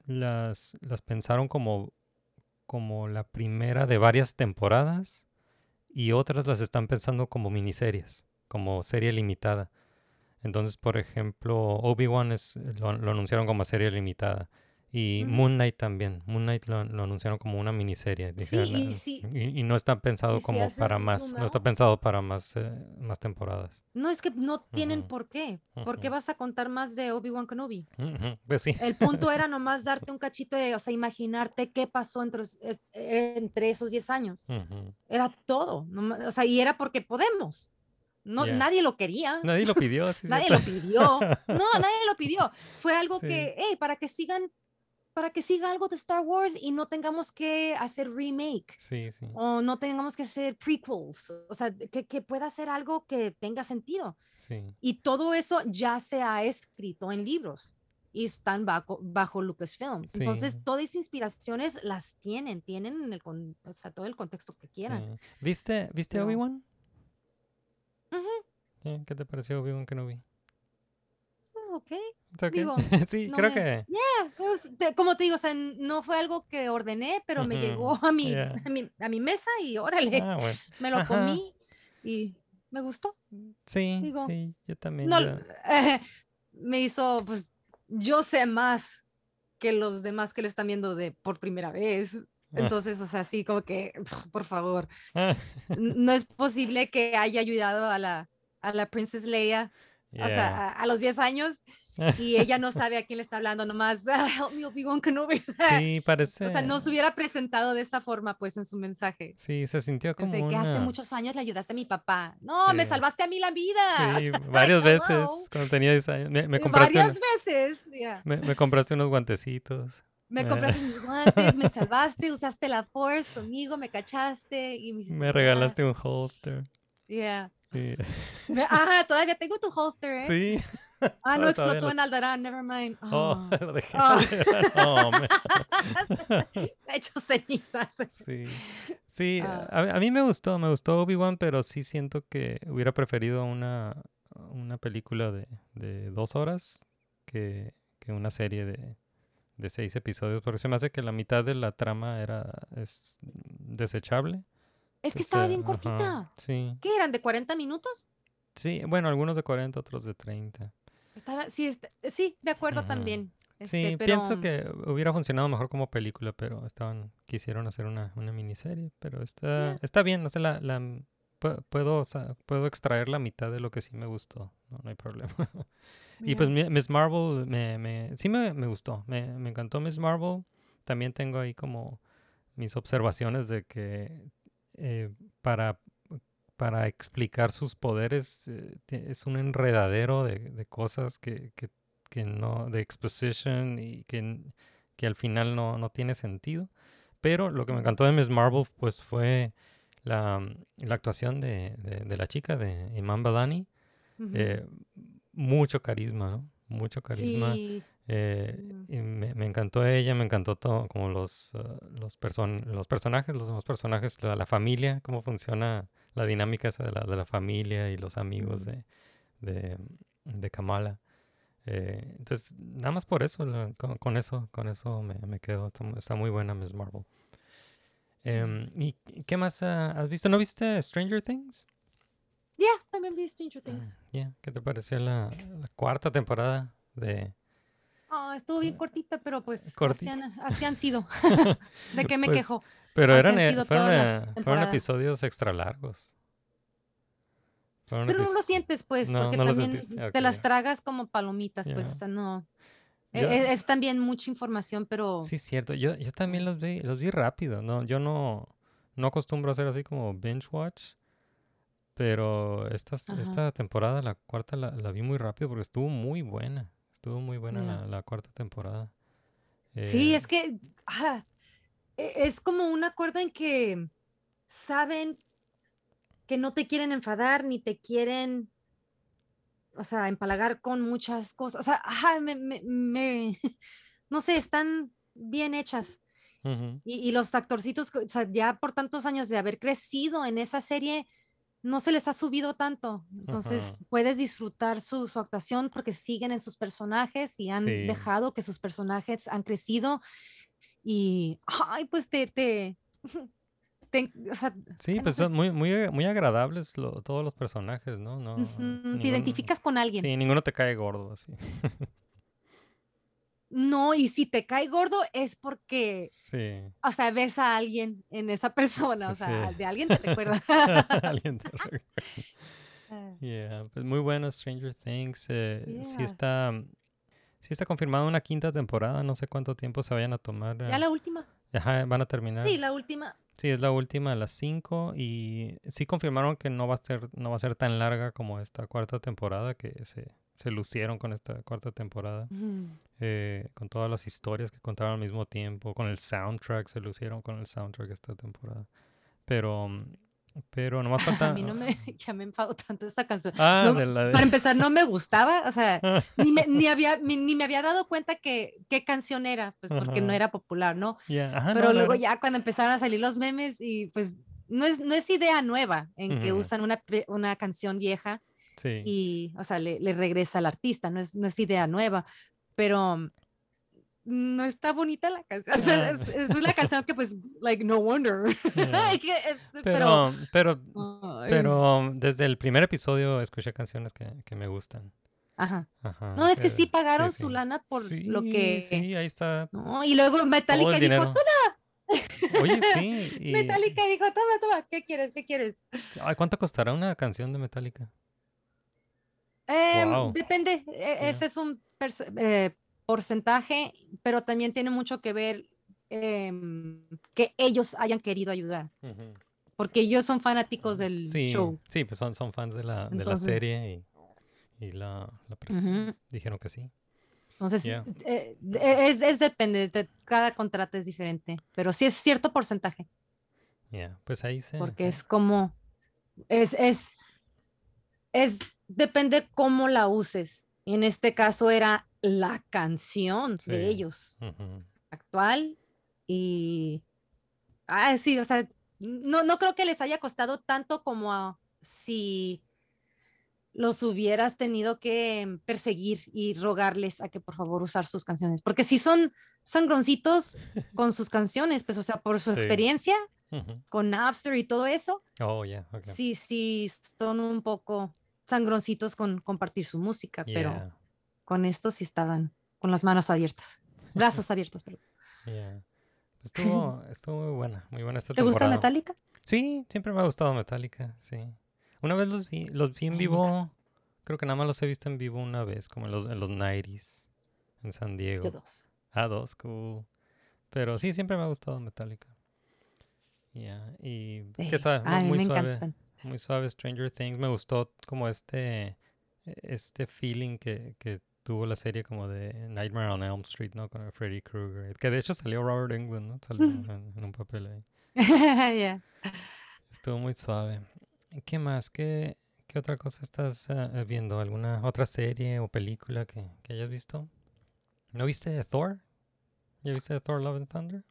Speaker 6: las, las pensaron como, como la primera de varias temporadas y otras las están pensando como miniseries, como serie limitada. Entonces, por ejemplo, Obi-Wan lo anunciaron como serie limitada. Y
Speaker 7: Ujú.
Speaker 6: Moon Knight también. Moon Knight lo, lo anunciaron como una miniserie. dijeron,
Speaker 7: y
Speaker 6: "Ah,
Speaker 7: si-
Speaker 6: y, y no está pensado
Speaker 7: y si
Speaker 6: como
Speaker 7: haces
Speaker 6: para más. No está pensado para más, eh, más temporadas.
Speaker 7: No es que no tienen
Speaker 6: Ujú,
Speaker 7: por qué. ¿Por qué vas a contar más de Obi-Wan Kenobi?
Speaker 6: Ujú, Pues sí.
Speaker 7: El punto era nomás darte un cachito de, o sea, imaginarte qué pasó entre, entre esos 10 años. Era todo. o sea, y era porque podemos. No,
Speaker 6: Ya.
Speaker 7: Nadie lo quería.
Speaker 6: Nadie lo pidió. sí,
Speaker 7: Nadie lo pidió. No, nadie lo pidió. Fue algo
Speaker 6: Sí.
Speaker 7: que, hey, para que sigan, para que siga algo de Star Wars y no tengamos que hacer remake
Speaker 6: Sí, sí.
Speaker 7: o no tengamos que hacer prequels. O sea, que, que pueda ser algo que tenga sentido.
Speaker 6: Sí.
Speaker 7: Y todo eso ya se ha escrito en libros y están bajo, bajo Lucasfilms. Entonces,
Speaker 6: Sí.
Speaker 7: todas esas inspiraciones las tienen, tienen en el, con- o sea, todo el contexto que quieran.
Speaker 6: sí. ¿Viste, ¿viste
Speaker 7: Pero-
Speaker 6: Obi-Wan?
Speaker 7: Ujú.
Speaker 6: Eh, ¿Qué te pareció Obi-Wan Kenobi?
Speaker 7: Ah, Ok.
Speaker 6: Okay.
Speaker 7: Digo,
Speaker 6: sí,
Speaker 7: no
Speaker 6: creo
Speaker 7: me-
Speaker 6: que...
Speaker 7: Yeah, pues, como te digo, o sea, no fue algo que ordené, pero me
Speaker 6: Ujú,
Speaker 7: llegó a mi,
Speaker 6: yeah.
Speaker 7: a mi, a mi mesa y órale,
Speaker 6: Ah, bueno.
Speaker 7: me lo
Speaker 6: Ajá.
Speaker 7: comí y me gustó.
Speaker 6: Sí,
Speaker 7: Digo,
Speaker 6: sí, yo también.
Speaker 7: No,
Speaker 6: ya-
Speaker 7: eh, me hizo, pues, yo sé más que los demás que lo están viendo de por primera vez.
Speaker 6: Ah.
Speaker 7: Entonces, o sea, sí, como que, por favor,
Speaker 6: Ah,
Speaker 7: no es posible que haya ayudado a la, a la Princess Leia, o
Speaker 6: yeah.
Speaker 7: sea, a, a los 10 años, y ella no sabe a quién le está hablando, nomás, help me, Obi-Wan Kenobi.
Speaker 6: Sí, parece...
Speaker 7: O sea, no se hubiera presentado de esa forma, pues, en su mensaje.
Speaker 6: Sí, se sintió como
Speaker 7: Desde que hace
Speaker 6: una...
Speaker 7: muchos años le ayudaste a mi papá. No, me
Speaker 6: Sí.
Speaker 7: salvaste a mí la vida. O
Speaker 6: Sí,
Speaker 7: sea,
Speaker 6: varias
Speaker 7: hello.
Speaker 6: veces cuando tenía 10 años. Me, me compraste,
Speaker 7: Varias
Speaker 6: una-
Speaker 7: veces. yeah.
Speaker 6: me, me compraste unos guantecitos.
Speaker 7: Me
Speaker 6: me-
Speaker 7: compraste mis guantes, me salvaste, usaste la Force conmigo, me cachaste y me
Speaker 6: Me regalaste un holster.
Speaker 7: Yeah.
Speaker 6: Sí.
Speaker 7: Me- ah, todavía tengo tu holster, ¿eh?
Speaker 6: Sí.
Speaker 7: Ah, no
Speaker 6: Todavía
Speaker 7: explotó
Speaker 6: lo-
Speaker 7: en Aldarán, never mind.
Speaker 6: Oh,
Speaker 7: Oh.
Speaker 6: lo dejé.
Speaker 7: Oh.
Speaker 6: Oh.
Speaker 7: Le he hecho cenizas.
Speaker 6: Sí. Sí,
Speaker 7: Ah.
Speaker 6: a, a mí me gustó, me gustó Obi-Wan, pero sí siento que hubiera preferido una, una película de, de dos horas que, que una serie de, de seis episodios, porque se me hace que la mitad de la trama era es desechable.
Speaker 7: Es que
Speaker 6: O
Speaker 7: estaba bien
Speaker 6: ajá,
Speaker 7: cortita.
Speaker 6: sí,
Speaker 7: ¿Qué eran? ¿De 40 minutos?
Speaker 6: sí, bueno, algunos de 40, otros de 30.
Speaker 7: Estaba, sí, est- sí, de acuerdo también.
Speaker 6: Sí,
Speaker 7: Este,
Speaker 6: pienso que hubiera funcionado mejor como película, pero estaban quisieron hacer una, una miniserie, pero está está bien, no sé, la, la puedo o sea, puedo extraer la mitad de lo que sí me gustó, no, no hay problema. y pues mi- Miss Marvel me, me sí me, me gustó, me, me encantó Miss Marvel. También tengo ahí como mis observaciones de que eh, para para explicar sus poderes eh, es un enredadero de, de cosas que, que, que no, de exposition y que, que al final no, no tiene sentido. Pero lo que me encantó de Miss Marvel pues fue la, la actuación de, de, de la chica, de Iman Badani. Eh, mucho carisma, ¿no? Mucho carisma.
Speaker 7: Sí.
Speaker 6: Eh, y me, me encantó ella, me encantó todo, como los, ah, los, person- los personajes, los demás personajes, la, la familia, cómo funciona la dinámica esa de la, de la familia y los amigos de, de, de Kamala. Eh, entonces, nada más por eso, la- con, con eso, con eso me, me quedo. Está, mu- está muy buena Miss Marvel. Em, ¿Y qué más ah, has visto? ¿No viste Stranger Things?
Speaker 7: Ya, también vi Stranger Things.
Speaker 6: Ya, ¿Qué te pareció la, la cuarta temporada de...
Speaker 7: Ah, estuvo bien cortita, pero pues así han, así han sido. ¿De qué me
Speaker 6: Pues,
Speaker 7: quejo?
Speaker 6: Pero
Speaker 7: Así
Speaker 6: eran,
Speaker 7: sido
Speaker 6: fueron,
Speaker 7: temporadas.
Speaker 6: episodios extra largos. Fueron
Speaker 7: Pero no lo sientes, pues,
Speaker 6: No,
Speaker 7: porque
Speaker 6: no
Speaker 7: también te las tragas como palomitas, pues, o sea, no. e-
Speaker 6: Yo-
Speaker 7: e- Es, también mucha información, pero
Speaker 6: Sí, cierto. Yo, yo también los vi, los vi rápido. No, yo no, no acostumbro a hacer así como binge watch. Pero esta,
Speaker 7: Ajá.
Speaker 6: esta temporada, la cuarta, la, la vi muy rápido porque estuvo muy buena. Estuvo muy buena la, la cuarta temporada.
Speaker 7: sí,
Speaker 6: Eh,
Speaker 7: es que ah, e- es como un acuerdo en que saben que no te quieren enfadar ni te quieren, o sea, empalagar con muchas cosas. O sea, ajá, me, me- me- no sé, están bien hechas. Y, y los actorcitos, o sea, ya por tantos años de haber crecido en esa serie, no se les ha subido tanto. Entonces
Speaker 6: Ajá.
Speaker 7: puedes disfrutar su, su actuación porque siguen en sus personajes y han
Speaker 6: Sí.
Speaker 7: dejado que sus personajes han crecido. Y, ay, pues te, te, te- o sea,
Speaker 6: Sí, pues son muy, muy, muy agradables lo- todos los personajes, ¿no? No,
Speaker 7: ujú, te
Speaker 6: ninguno-
Speaker 7: identificas con alguien.
Speaker 6: Sí, ninguno te cae gordo así.
Speaker 7: No, y si te cae gordo es porque,
Speaker 6: Sí.
Speaker 7: o sea, ves a alguien en esa persona, o sea,
Speaker 6: Sí.
Speaker 7: de alguien te recuerda.
Speaker 6: Alguien te recuerda.
Speaker 7: Ah.
Speaker 6: Yeah, pues muy bueno Stranger Things. eh, Sí está, sí está confirmada una quinta temporada. No sé cuánto tiempo se vayan a tomar.
Speaker 7: Ya
Speaker 6: eh,
Speaker 7: la última.
Speaker 6: Ajá, van a terminar.
Speaker 7: Sí, la última.
Speaker 6: Sí, es la última a las 5 y sí confirmaron que no va a ser no va a ser tan larga como esta cuarta temporada que se, se lucieron con esta cuarta temporada eh, con todas las historias que contaron al mismo tiempo con el soundtrack se lucieron con el soundtrack esta temporada. Pero pero nomás falta
Speaker 7: A mí no me, ya me enfado tanto esa canción.
Speaker 6: Ah,
Speaker 7: No,
Speaker 6: de la de-
Speaker 7: Para empezar, no me gustaba, o sea, ni me, ni había, ni, ni me había dado cuenta que qué canción era, pues porque no era popular, ¿no?
Speaker 6: Ajá,
Speaker 7: Pero
Speaker 6: no,
Speaker 7: luego
Speaker 6: era-
Speaker 7: ya cuando empezaron a salir los memes y pues no es, no es idea nueva en que usan una, una canción vieja
Speaker 6: Sí.
Speaker 7: y, o sea, le, le regresa al artista, no es, no es idea nueva, pero mm, no está bonita la canción. O sea,
Speaker 6: Ah.
Speaker 7: es, es una canción que pues, like, no wonder.
Speaker 6: Yeah.
Speaker 7: Que es-
Speaker 6: Pero, pero, pero desde el primer episodio escuché canciones que, que me gustan.
Speaker 7: Ajá.
Speaker 6: Ajá,
Speaker 7: No, es que sí
Speaker 6: sí,
Speaker 7: pagaron
Speaker 6: sí.
Speaker 7: su lana por lo que...
Speaker 6: Sí, ahí está.
Speaker 7: No, y luego Metallica dijo,
Speaker 6: dinero.
Speaker 7: toma.
Speaker 6: Oye, sí. y-
Speaker 7: Metallica dijo, toma, toma, ¿qué quieres? ¿Qué quieres?
Speaker 6: Ay, ¿Cuánto costará una canción de Metallica?
Speaker 7: Em,
Speaker 6: Wow.
Speaker 7: Depende, e- ese es un eh, porcentaje, pero también tiene mucho que ver em, que ellos hayan querido ayudar, porque ellos son fanáticos del
Speaker 6: Sí,
Speaker 7: show.
Speaker 6: sí, pues son, son fans de la, de la serie y, y la, la dijeron que sí.
Speaker 7: Entonces,
Speaker 6: Yeah.
Speaker 7: eh, es, es depende, de- cada contrato es diferente, pero sí es cierto porcentaje,
Speaker 6: Yeah, Pues ahí se.
Speaker 7: porque es como, es, es, es, depende cómo la uses. En este caso era la canción
Speaker 6: Sí.
Speaker 7: de ellos. Actual y ah sí o sea no no creo que les haya costado tanto como a- si los hubieras tenido que perseguir y rogarles a que por favor usar sus canciones porque si son sangroncitos con sus canciones pues o sea por su
Speaker 6: Sí.
Speaker 7: experiencia con Napster y todo eso
Speaker 6: Oh, yeah, okay.
Speaker 7: sí sí son un poco sangroncitos con compartir su música pero con esto sí estaban con las manos abiertas brazos abiertos perdón.
Speaker 6: yeah. Estuvo, estuvo muy buena, muy buena esta
Speaker 7: ¿Te gusta. Metallica?
Speaker 6: Sí, siempre me ha gustado Metallica, sí. Una vez los vi, los vi en
Speaker 7: Mm.
Speaker 6: vivo, creo que nada más los he visto en vivo una vez, como en los, en los 90s, en San Diego.
Speaker 7: Yo dos.
Speaker 6: Ah, dos, cool. Pero sí, siempre me ha gustado Metallica. Yeah, y es que suave, muy
Speaker 7: me
Speaker 6: suave,
Speaker 7: encantan.
Speaker 6: Muy suave Stranger Things. Me gustó como este, este feeling que, que tuvo la serie como de Nightmare on Elm Street, ¿no? Con Freddy Krueger. Que de hecho salió Robert Englund, ¿no? Salió en, en un papel ahí. Estuvo muy suave. ¿Y ¿Qué más? ¿Qué, qué otra cosa estás eh, viendo? ¿Alguna otra serie o película que, que hayas visto? ¿No viste de Thor? ¿Ya viste de Thor Love and Thunder?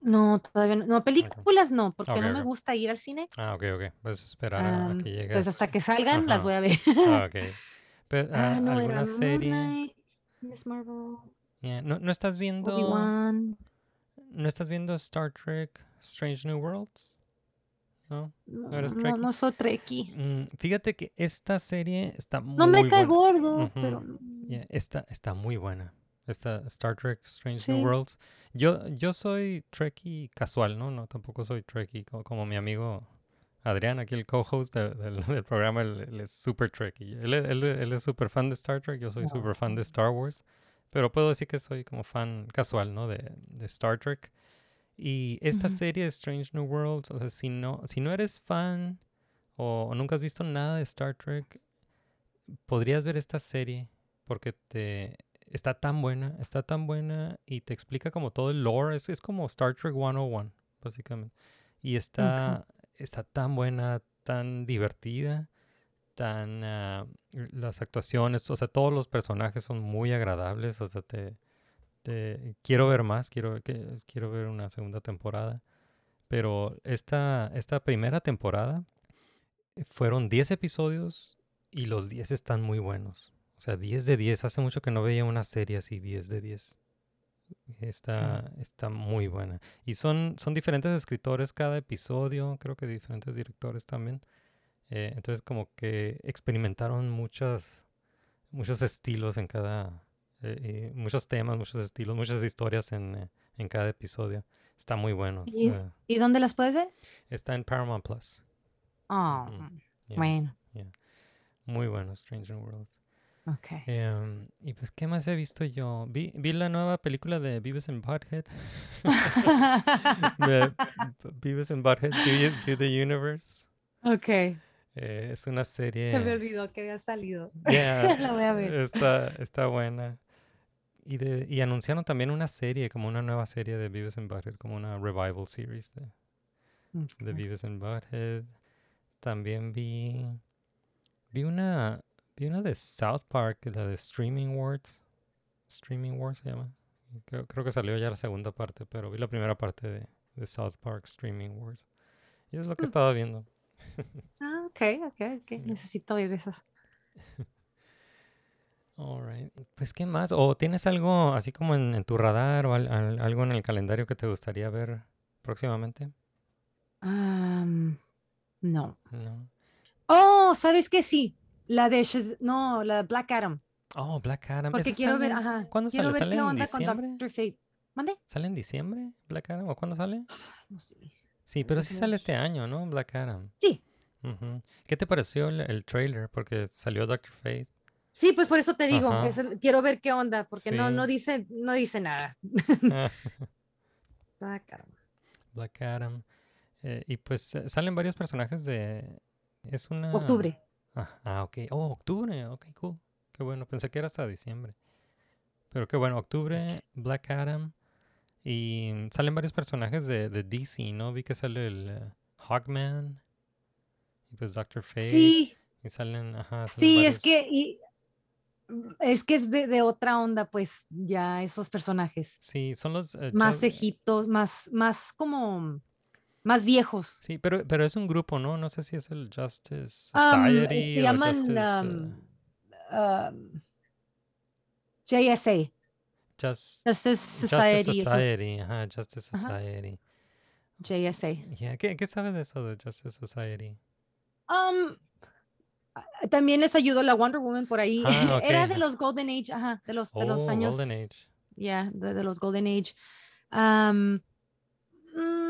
Speaker 7: No, todavía no. No, películas no, porque
Speaker 6: Ok,
Speaker 7: no me
Speaker 6: ok.
Speaker 7: gusta ir al cine.
Speaker 6: Ah, ok, ok. Vas a esperar a, a que llegues.
Speaker 7: pues hasta que salgan las voy a ver.
Speaker 6: Ah, ok. Pero,
Speaker 7: Ah,
Speaker 6: ah,
Speaker 7: no,
Speaker 6: ¿Alguna serie?
Speaker 7: Miss Marvel,
Speaker 6: Yeah, ¿No, ¿No estás viendo. ¿No estás viendo Star Trek Strange New Worlds? ¿No? ¿No eres
Speaker 7: No,
Speaker 6: Trekkie?
Speaker 7: no soy Trekkie.
Speaker 6: Mm, fíjate que esta serie está muy
Speaker 7: No me cae
Speaker 6: buena.
Speaker 7: gordo,
Speaker 6: Ujú.
Speaker 7: pero
Speaker 6: Yeah, está, está muy buena. Esta Star Trek Strange
Speaker 7: Sí.
Speaker 6: New Worlds. Yo, yo soy Trekkie casual, ¿no? No, tampoco soy Trekkie como, como mi amigo Adrián, aquí el co-host de- del, del programa, él, él es super Trekkie. Él, él- él es super fan de Star Trek, yo soy super fan de Star Wars. Pero puedo decir que soy como fan casual, ¿no? De, de Star Trek. Y esta
Speaker 7: Ujú.
Speaker 6: serie Strange New Worlds, o sea, si no, si no eres fan o, o nunca has visto nada de Star Trek, podrías ver esta serie porque te está tan buena, está tan buena y te explica como todo el lore, es, es como Star Trek 101, básicamente. Y está, está tan buena, tan divertida, tan ah, las actuaciones, o sea, todos los personajes son muy agradables, o sea, te, te quiero ver más, quiero que quiero ver una segunda temporada. Pero esta, esta primera temporada eh, fueron 10 episodios y los 10 están muy buenos. O sea, 10 de 10. Hace mucho que no veía una serie así, 10 de 10. Está, está muy buena. Y son, son diferentes escritores cada episodio, creo que diferentes directores también. Eh, entonces como que experimentaron muchas, muchos estilos en cada, eh, y muchos temas, muchos estilos, muchas historias en, eh, en cada episodio. Está muy bueno.
Speaker 7: ¿Y,
Speaker 6: eh,
Speaker 7: ¿y dónde las puedes ver?
Speaker 6: está en Paramount Plus.
Speaker 7: Oh,
Speaker 6: Yeah,
Speaker 7: bueno.
Speaker 6: yeah. Muy bueno, Stranger Worlds.
Speaker 7: Ok.
Speaker 6: Em, y pues, ¿qué más he visto yo? Vi, vi la nueva película de Beavis and Butthead. de Beavis and Butthead Do, You- Do the Universe.
Speaker 7: Ok.
Speaker 6: Eh, es una serie.
Speaker 7: Se me olvidó que había salido.
Speaker 6: Yeah,
Speaker 7: La voy a ver.
Speaker 6: Está, está buena. Y, de, y anunciaron también una serie, como una nueva serie de Beavis and Butthead, como una revival series de, de
Speaker 7: Ok.
Speaker 6: Beavis and Butthead. También vi vi una vi una de South Park, la de Streaming Wars. Streaming Wars se llama. Creo, creo que salió ya la segunda parte, pero vi la primera parte de, de South Park Streaming Wars. Y es lo que
Speaker 7: Hmm.
Speaker 6: estaba viendo.
Speaker 7: Ah, ok, ok, ok. Necesito ver esas.
Speaker 6: Alright. Pues, ¿qué más? ¿O tienes algo así como en, en tu radar o al- al- algo en el calendario que te gustaría ver próximamente?
Speaker 7: Am, no.
Speaker 6: No.
Speaker 7: Oh, ¿sabes qué? Sí. La de Shaz- no, la Black Adam.
Speaker 6: Oh, Black Adam.
Speaker 7: Porque
Speaker 6: ¿Ese
Speaker 7: quiero ver, ajá.
Speaker 6: ¿Cuándo
Speaker 7: quiero
Speaker 6: sale? ¿Sale en diciembre?
Speaker 7: Doctor Fate. ¿Mande?
Speaker 6: ¿Sale en diciembre Black Adam? ¿O cuándo sale?
Speaker 7: No sé.
Speaker 6: Sí, pero sí sale este año, ¿no? Black Adam.
Speaker 7: Sí.
Speaker 6: ¿Qué te pareció el, el trailer? Porque salió Doctor Fate.
Speaker 7: Sí, pues por eso te digo, el- quiero ver qué onda, porque no,
Speaker 6: Sí.
Speaker 7: no dice, no dice nada.
Speaker 6: Ah,
Speaker 7: Black Adam.
Speaker 6: Black Adam. Eh, y pues eh, salen varios personajes de... Es una...
Speaker 7: Octubre.
Speaker 6: Ah, ah, ok. Oh, octubre. Ok, cool. Qué bueno. Pensé que era hasta diciembre. Pero qué bueno. Octubre, Black Adam. Y salen varios personajes de, de DC, ¿no? Vi que sale el eh, Hawkman. Y pues Doctor Fate.
Speaker 7: Sí,
Speaker 6: Y salen, ajá. salen
Speaker 7: sí,
Speaker 6: varios-
Speaker 7: es que y- es que es de, de otra onda, pues, ya esos personajes.
Speaker 6: Sí, son los... eh,
Speaker 7: Más viejitos, más, más como, más viejos.
Speaker 6: Sí, pero, pero es un grupo, ¿no? No sé si es el Justice
Speaker 7: Am,
Speaker 6: Society
Speaker 7: se
Speaker 6: o
Speaker 7: llaman
Speaker 6: Justice... eh,
Speaker 7: am, am, JSA,
Speaker 6: Just-
Speaker 7: Justice Society.
Speaker 6: Justice Society, ajá, Justice. Society.
Speaker 7: JSA.
Speaker 6: Yeah, ¿Qué, qué sabes de eso de Justice Society?
Speaker 7: Um, también les ayudó la Wonder Woman por ahí.
Speaker 6: Ah.
Speaker 7: Era de los Golden Age, ajá, de los, de los
Speaker 6: Oh,
Speaker 7: años.
Speaker 6: Golden Age.
Speaker 7: Yeah, de, de los Golden Age. Am, mm,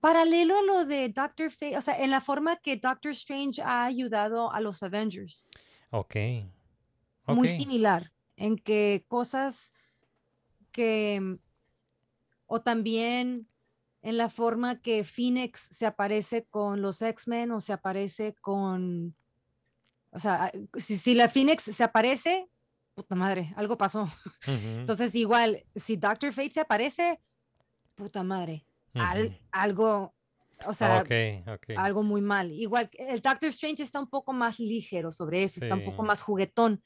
Speaker 7: paralelo a lo de Doctor Fate, o sea, en la forma que Doctor Strange ha ayudado a los Avengers.
Speaker 6: Ok.
Speaker 7: Muy
Speaker 6: ok.
Speaker 7: similar, en que cosas que, o también en la forma que Phoenix se aparece con los X-Men o se aparece con, o sea, si, si la Phoenix se aparece, puta madre, algo pasó. Entonces, igual, si Doctor Fate se aparece, puta madre, al- algo, o sea,
Speaker 6: ok, ok.
Speaker 7: algo muy mal. Igual, el Doctor Strange está un poco más ligero sobre eso, está un poco más juguetón,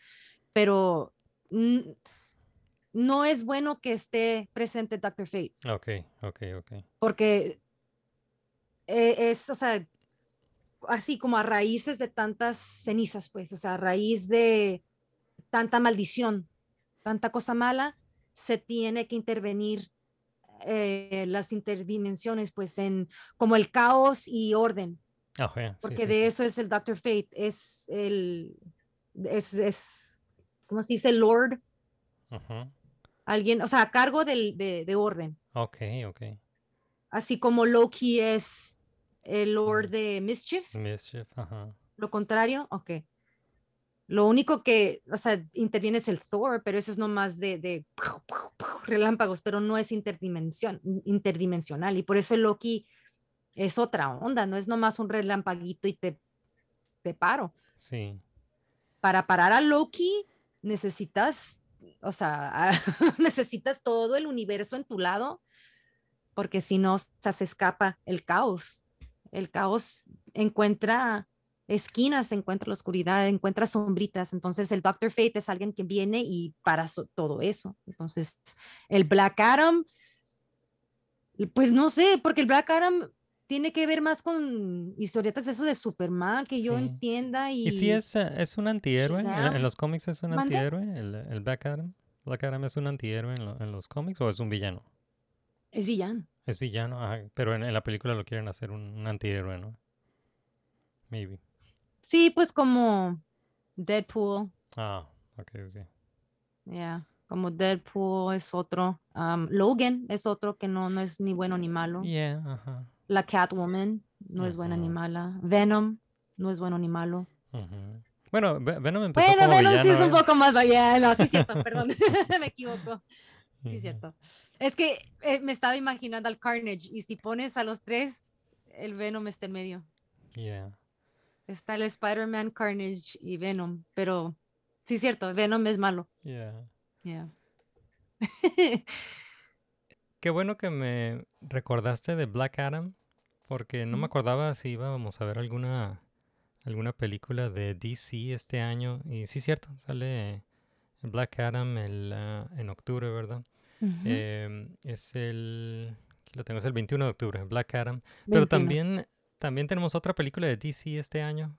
Speaker 7: pero no es bueno que esté presente Doctor Fate,
Speaker 6: Ok, ok, ok.
Speaker 7: porque eh, es, o sea, así como a raíces de tantas cenizas, pues, o sea, a raíz de tanta maldición, tanta cosa mala, se tiene que intervenir eh, las interdimensiones, pues, en como el caos y orden,
Speaker 6: yeah, sí,
Speaker 7: porque
Speaker 6: sí,
Speaker 7: de
Speaker 6: sí.
Speaker 7: eso es el Doctor Fate, es el, es, es, ¿cómo se dice? Lord, alguien, o sea, a cargo del, de, de orden,
Speaker 6: Ok, ok.
Speaker 7: así como Loki es el Lord de Mischief,
Speaker 6: Mischief, ajá.
Speaker 7: lo contrario, ok. Lo único que, o sea, interviene es el Thor, pero eso es nomás de, de relámpagos, pero no es interdimensión, interdimensional. Y por eso el Loki es otra onda, no es nomás un relampaguito y te, te paro.
Speaker 6: Sí.
Speaker 7: Para parar a Loki necesitas, o sea, necesitas todo el universo en tu lado, porque si no, o sea, se escapa el caos. El caos encuentra esquinas, encuentra la oscuridad, encuentra sombritas. Entonces el Doctor Fate es alguien que viene y para so- todo eso. Entonces el Black Adam, pues no sé, porque el Black Adam tiene que ver más con historietas de eso de Superman, que yo entienda y...
Speaker 6: ¿Y si es, eh, es un antihéroe? ¿En, los cómics es un antihéroe? ¿El, el Black Adam? ¿Black Adam es un antihéroe en, lo- en los cómics o es un villano?
Speaker 7: Es villano.
Speaker 6: Es villano, ajá, pero en, en la película lo quieren hacer un, un antihéroe, ¿no? Maybe.
Speaker 7: Sí, pues como Deadpool,
Speaker 6: Ah, ok, ok.
Speaker 7: ya, como Deadpool es otro. am, Logan es otro que no, no es ni bueno ni malo.
Speaker 6: Yeah, ajá.
Speaker 7: La Catwoman no es buena ni mala. Venom no es bueno ni malo.
Speaker 6: ujú. Bueno, Ve- Venom empezó
Speaker 7: Bueno,
Speaker 6: como
Speaker 7: Venom sí
Speaker 6: villano,
Speaker 7: es un poco más allá. No, sí es cierto, perdón, me equivoco. Sí es cierto. Es que eh, me estaba imaginando al Carnage y si pones a los tres, el Venom está en medio.
Speaker 6: Yeah.
Speaker 7: Está el Spider-Man, Carnage y Venom, pero sí es cierto, Venom es malo.
Speaker 6: Yeah.
Speaker 7: Yeah.
Speaker 6: Qué bueno que me recordaste de Black Adam, porque no me acordaba si íbamos a ver alguna alguna película de DC este año. Y sí, cierto, sale Black Adam el, ah, en octubre, ¿verdad? Em, es el, aquí lo tengo, es el 21 de octubre, Black Adam. Pero
Speaker 7: 21.
Speaker 6: también, también tenemos otra película de DC este año.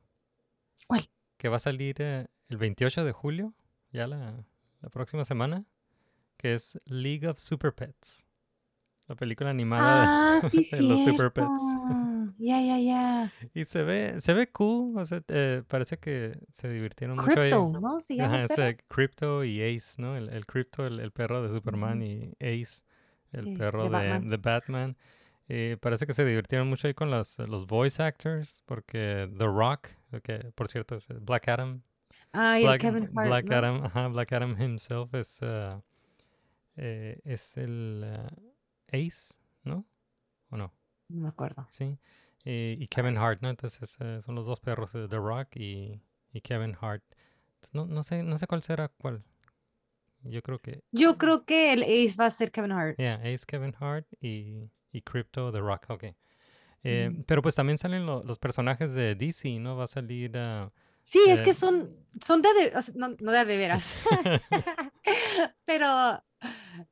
Speaker 7: ¿Cuál?
Speaker 6: Que va a salir eh, el 28 de julio, ya la, la próxima semana, que es League of Super Pets. La película animada
Speaker 7: Ah,
Speaker 6: de,
Speaker 7: sí,
Speaker 6: de los Super. Pets.
Speaker 7: Ya, ya, ya.
Speaker 6: Y se ve, se ve cool, o sea, eh, parece que se divirtieron mucho ahí.
Speaker 7: Crypto, ¿no? Llama
Speaker 6: Ajá, ese Crypto y Ace, ¿no? El, el Crypto, el, el perro de Superman y Ace, el
Speaker 7: Sí,
Speaker 6: perro
Speaker 7: de
Speaker 6: de,
Speaker 7: Batman.
Speaker 6: de Batman. Eh, parece que se divirtieron mucho ahí con las, los voice actors, porque The Rock, que por cierto es Black Adam.
Speaker 7: Ah, y
Speaker 6: Black,
Speaker 7: Kevin Hart,
Speaker 6: Black
Speaker 7: ¿no?
Speaker 6: Adam, ajá, Black Adam himself es, uh, eh, es el uh, Ace, ¿no? ¿O no?
Speaker 7: No me acuerdo.
Speaker 6: Sí. Eh, y Kevin Hart, ¿no? Entonces eh, son los dos perros de The Rock y, y Kevin Hart. Entonces, no, no sé, no sé cuál será cuál. Yo creo que
Speaker 7: Yo creo que el Ace va a ser Kevin Hart.
Speaker 6: Yeah, Ace Kevin Hart y, y Crypto The Rock, ok. Eh,
Speaker 7: Mm.
Speaker 6: Pero pues también salen lo- los personajes de DC, ¿no? Va a salir... ah,
Speaker 7: Sí, es
Speaker 6: eh,
Speaker 7: que son, son de, de- o sea, no, no de de veras, pero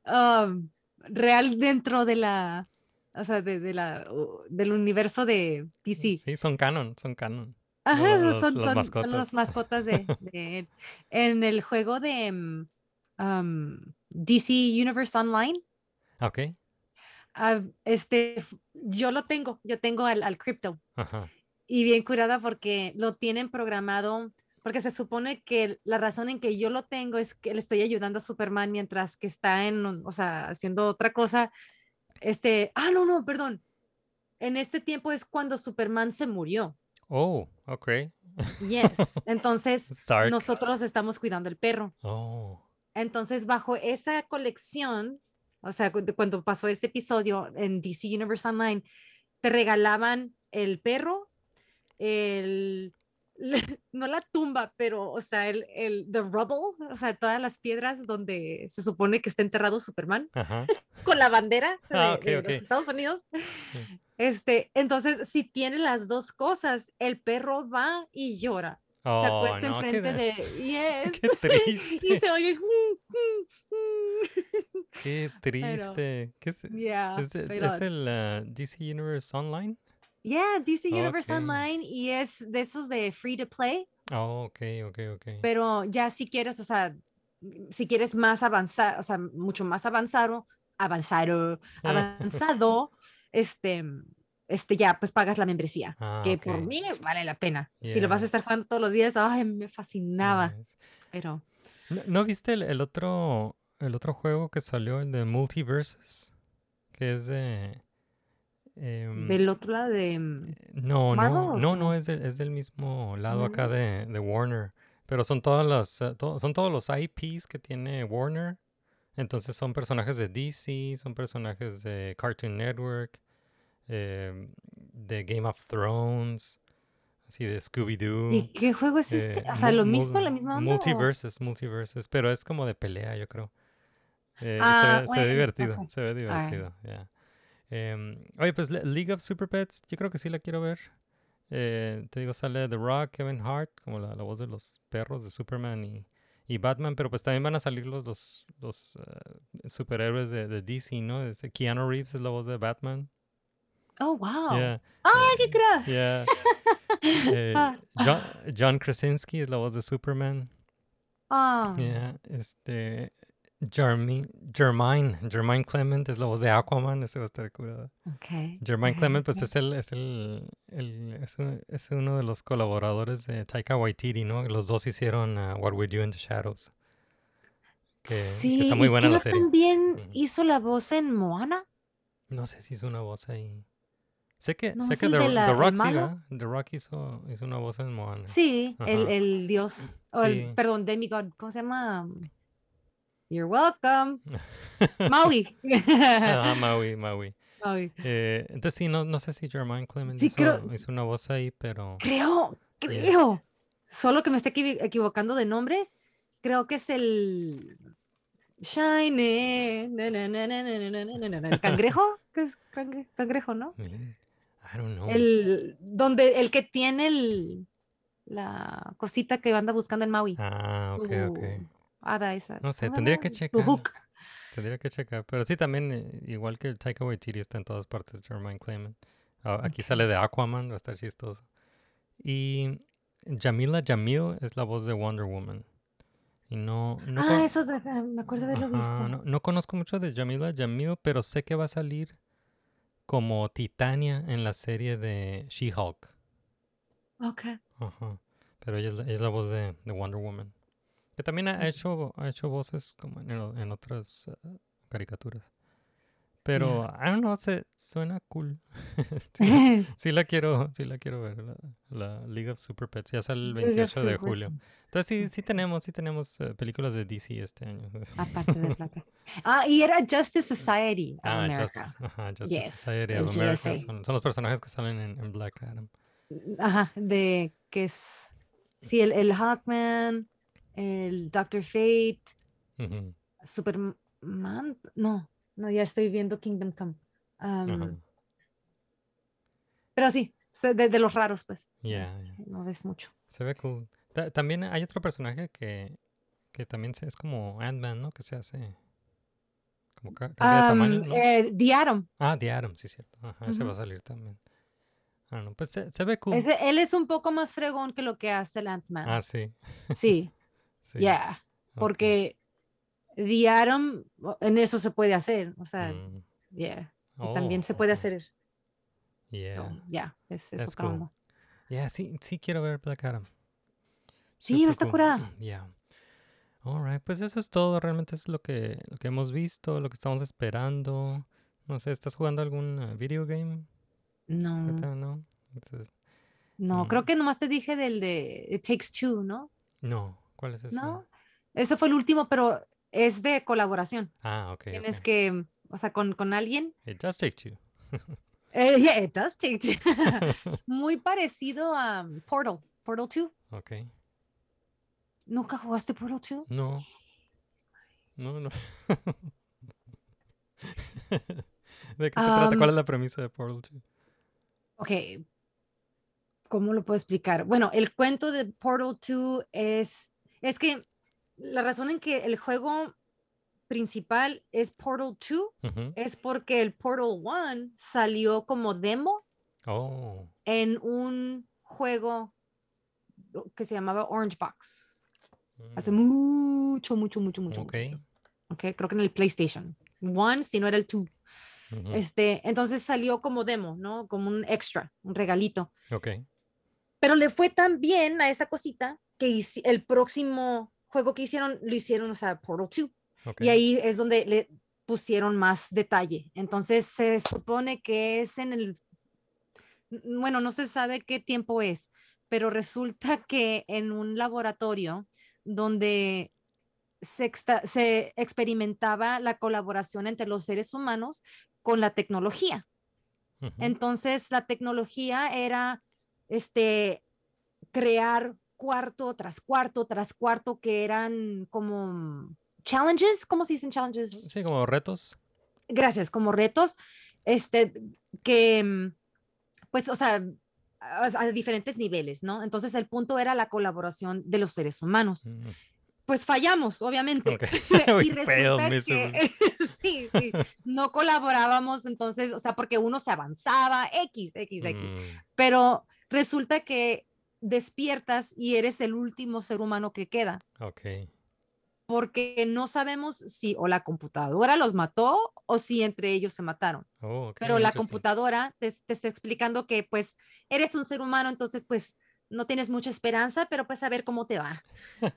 Speaker 7: um, real dentro de la, o sea, de, de la, del universo de DC.
Speaker 6: Sí, son canon, son canon.
Speaker 7: Ajá,
Speaker 6: Los-
Speaker 7: son,
Speaker 6: los
Speaker 7: son, son
Speaker 6: mascotas.
Speaker 7: los mascotas de, de él. En el juego de mm, um, DC Universe Online,
Speaker 6: Ok,
Speaker 7: ah, este, yo lo tengo, yo tengo al, al Crypto.
Speaker 6: ajá.
Speaker 7: y bien curada porque lo tienen programado, porque se supone que la razón en que yo lo tengo es que le estoy ayudando a Superman mientras que está en, o sea, haciendo otra cosa. Este, ah, no, no, perdón. En este tiempo es cuando Superman se murió.
Speaker 6: Oh, ok.
Speaker 7: Yes. Entonces, nosotros estamos cuidando el perro.
Speaker 6: Oh,
Speaker 7: Entonces, bajo esa colección, o sea, cu- cuando pasó ese episodio en DC Universe Online, te regalaban el perro, el, no la tumba, pero, o sea, el, el the rubble, o sea, todas las piedras donde se supone que está enterrado Superman,
Speaker 6: ajá.
Speaker 7: con la bandera de,
Speaker 6: Ah,
Speaker 7: de los Estados Unidos. Este, entonces, si tiene las dos cosas, el perro va y llora. Se
Speaker 6: Oh,
Speaker 7: acuesta
Speaker 6: no,
Speaker 7: enfrente
Speaker 6: de-.
Speaker 7: Yes.
Speaker 6: Qué triste.
Speaker 7: y se oye. "Mm,
Speaker 6: Qué triste. ¿Qué es,
Speaker 7: Yeah,
Speaker 6: es, el ah, DC Universe Online?
Speaker 7: Yeah, DC Universe
Speaker 6: Ok.
Speaker 7: Online y es de esos de free to play,
Speaker 6: Oh, ok, ok, ok.
Speaker 7: pero ya si quieres, o sea, si quieres más avanzar, o sea, mucho más avanzado, avanzado, avanzado, este, este ya, pues pagas la membresía,
Speaker 6: Ah,
Speaker 7: que por mí vale la pena. Si lo vas a estar jugando todos los días, ay, me fascinaba, pero
Speaker 6: ¿No, no viste el, el otro el otro juego que salió, el de Multiverses? Que es de... em,
Speaker 7: del otro lado de mm,
Speaker 6: no,
Speaker 7: Marvel
Speaker 6: no, no, no, es, del- es del mismo lado acá
Speaker 7: ¿no?
Speaker 6: de, de Warner. Pero son todas las, eh, to- son todos los IPs que tiene Warner. Entonces son personajes de DC, son personajes de Cartoon Network, em, de Game of Thrones, así de Scooby-Doo.
Speaker 7: ¿Y qué juego es este?
Speaker 6: eh,
Speaker 7: O sea, lo mismo, la misma onda. o-
Speaker 6: Multiverses, multiverses, pero es como de pelea, yo creo. Eh, se
Speaker 7: Ah,
Speaker 6: ve- se, ve
Speaker 7: bueno,
Speaker 6: divertido,
Speaker 7: ok.
Speaker 6: se ve divertido, ya. Em, oye, pues Le- League of Super Pets, yo creo que sí la quiero ver. Eh, te digo, sale The Rock, Kevin Hart, como la, la voz de los perros de Superman y, y Batman, pero pues también van a salir los, los, los eh, superhéroes de, de DC, ¿no? Este Keanu Reeves es la voz de Batman.
Speaker 7: Oh, wow.
Speaker 6: Yeah,
Speaker 7: ¡Ay, qué crack!
Speaker 6: yeah. Eh,
Speaker 7: Ah.
Speaker 6: John, John Krasinski es la voz de Superman.
Speaker 7: Ah,
Speaker 6: Yeah, este. Jeremy, Jermaine, Jermaine Clement es la voz de Aquaman, ese va a estar curado.
Speaker 7: ok.
Speaker 6: Jermaine Clement, pues es el, es el, el- es, un- es uno de los colaboradores de Taika Waititi, ¿no? Los dos hicieron uh, What We Do in the Shadows. Que, que
Speaker 7: Sí,
Speaker 6: está muy
Speaker 7: y
Speaker 6: buena
Speaker 7: creo
Speaker 6: la serie.
Speaker 7: también
Speaker 6: Ujú.
Speaker 7: hizo la voz en Moana.
Speaker 6: No sé si hizo una voz ahí. Sé que, sé que The,
Speaker 7: la, The,
Speaker 6: Rock The Rock hizo, hizo, una voz en Moana.
Speaker 7: Sí, el, el, dios. O
Speaker 6: sí.
Speaker 7: el, perdón, Demigod. ¿Cómo se llama? You're welcome. Maui.
Speaker 6: Ajá, Maui, Maui.
Speaker 7: Maui.
Speaker 6: Entonces sí, no, no sé si Jermaine
Speaker 7: Clemens
Speaker 6: hizo, hizo, una voz ahí, pero.
Speaker 7: Creo, creo. Solo que me esté equivocando de nombres. Creo que es el. Shine. ¿El cangrejo? ¿Qué es cangrejo, no?
Speaker 6: Bien. I don't know.
Speaker 7: El donde el que tiene el la cosita que anda buscando en Maui.
Speaker 6: Ah, ok, ok.
Speaker 7: su hada esa.
Speaker 6: No sé,
Speaker 7: ¿cómo se
Speaker 6: tendría que checar.
Speaker 7: hook.
Speaker 6: Tendría que checar. Pero sí, también, eh, igual que Taika Waititi está en todas partes, Jermaine Clement. Ah, aquí
Speaker 7: Ok.
Speaker 6: sale de Aquaman, va a estar chistoso. Y Jamila Jamil es la voz de Wonder Woman. Y no, no,
Speaker 7: ah, eso es- ah, me acuerdo de haberlo
Speaker 6: Ajá,
Speaker 7: visto.
Speaker 6: no, no conozco mucho de Jamila Jamil, pero sé que va a salir como Titania en la serie de She-Hulk.
Speaker 7: Ok.
Speaker 6: Ajá. Pero ella es la, ella es la voz de, de Wonder Woman. Que también ha hecho, ha hecho voces como en otras eh, caricaturas. Pero, I don't know, se, suena cool. sí, sí la quiero, sí la quiero ver, la, la League of Super Pets. Ya sale el
Speaker 7: League of
Speaker 6: 28 de julio. Entonces sí, sí tenemos, sí tenemos eh, películas de DC este año.
Speaker 7: Aparte de plata. Ah, y era Justice Society of
Speaker 6: Ah,
Speaker 7: America.
Speaker 6: Justice, ajá, Justice
Speaker 7: Yes,
Speaker 6: Society of America. Son, son los personajes que salen en, en Black Adam.
Speaker 7: Ajá, de que es. Sí, el, el Hawkman, el Doctor Fate,
Speaker 6: Ujú,
Speaker 7: Superman. No, no, ya estoy viendo Kingdom Come. pero sí, de, de los raros, pues.
Speaker 6: Yeah, yeah.
Speaker 7: No ves mucho.
Speaker 6: Se ve cool. Ta- también hay otro personaje que, que también es como Ant-Man, ¿no? Que se hace como ca- cambia de tamaño, ¿no?
Speaker 7: eh, The Atom.
Speaker 6: Ah, The Atom, sí, cierto. Ajá, ese va a salir también. Ah, no, pues se, se ve cool.
Speaker 7: Ese- él es un poco más fregón que lo que hace el Ant-Man.
Speaker 6: Ah, sí.
Speaker 7: Sí,
Speaker 6: sí. ok.
Speaker 7: Porque The Atom, o- en eso se puede hacer. O sea,
Speaker 6: Mm,
Speaker 7: yeah. Y
Speaker 6: Oh,
Speaker 7: también se puede hacer.
Speaker 6: Yeah.
Speaker 7: Ya, es, es otra
Speaker 6: cool.
Speaker 7: onda.
Speaker 6: Yeah, sí, sí quiero ver Black Adam.
Speaker 7: Sí,
Speaker 6: Super
Speaker 7: está
Speaker 6: cool.
Speaker 7: curada.
Speaker 6: Yeah. Alright, pues eso es todo. Realmente es lo que, lo que hemos visto, lo que estamos esperando. No sé, ¿estás jugando algún eh, video game?
Speaker 7: No,
Speaker 6: ahorita, ¿No? Entonces,
Speaker 7: no,
Speaker 6: mm.
Speaker 7: creo que nomás te dije del de It Takes Two, ¿no?
Speaker 6: no, ¿cuál es ese?
Speaker 7: No, ese fue el último, pero es de colaboración.
Speaker 6: Ah, ok.
Speaker 7: Tienes
Speaker 6: ok.
Speaker 7: que, o sea, con, con alguien.
Speaker 6: It does take two.
Speaker 7: Eh, yeah, it does take two. Muy parecido a um, Portal, Portal 2.
Speaker 6: ok.
Speaker 7: ¿Nunca jugaste Portal 2?
Speaker 6: No. No, no. ¿De qué se trata? ¿Cuál
Speaker 7: Am,
Speaker 6: es la premisa de Portal 2?
Speaker 7: Ok, ¿cómo lo puedo explicar? Bueno, el cuento de Portal 2 es, es que la razón en que el juego principal es Portal 2
Speaker 6: Ujú.
Speaker 7: es porque el Portal 1 salió como demo
Speaker 6: Oh.
Speaker 7: en un juego que se llamaba Orange Box. Hace
Speaker 6: mm,
Speaker 7: mucho, mucho, mucho, mucho.
Speaker 6: Ok.
Speaker 7: mucho. Ok, creo que en el PlayStation. One, si no era el 2.
Speaker 6: ujú,
Speaker 7: Este, entonces salió como demo, ¿no? Como un extra, un regalito.
Speaker 6: Ok.
Speaker 7: Pero le fue tan bien a esa cosita que el próximo juego que hicieron lo hicieron, o sea, Portal 2.
Speaker 6: Ok.
Speaker 7: Y ahí es donde le pusieron más detalle. Entonces se supone que es en el, bueno, no se sabe qué tiempo es, pero resulta que en un laboratorio donde se, exta- se experimentaba la colaboración entre los seres humanos con la tecnología. Entonces, la tecnología era este, crear cuarto tras cuarto tras cuarto que eran como challenges, ¿cómo se dicen challenges?
Speaker 6: Sí, como retos.
Speaker 7: Gracias, como retos, este, que, mm, pues, o sea, a, a diferentes niveles, ¿no? Entonces, el punto era la colaboración de los seres humanos.
Speaker 6: Mm,
Speaker 7: Pues fallamos, obviamente.
Speaker 6: Ok.
Speaker 7: y resulta que sí, sí, no colaborábamos, entonces, o sea, porque uno se avanzaba, X, X, X.
Speaker 6: Mm,
Speaker 7: Pero resulta que despiertas y eres el último ser humano que queda,
Speaker 6: ok.
Speaker 7: porque no sabemos si o la computadora los mató o si entre ellos se mataron.
Speaker 6: Oh.
Speaker 7: Pero la computadora te, te está explicando que pues eres un ser humano, entonces pues no tienes mucha esperanza, pero pues a ver cómo te va,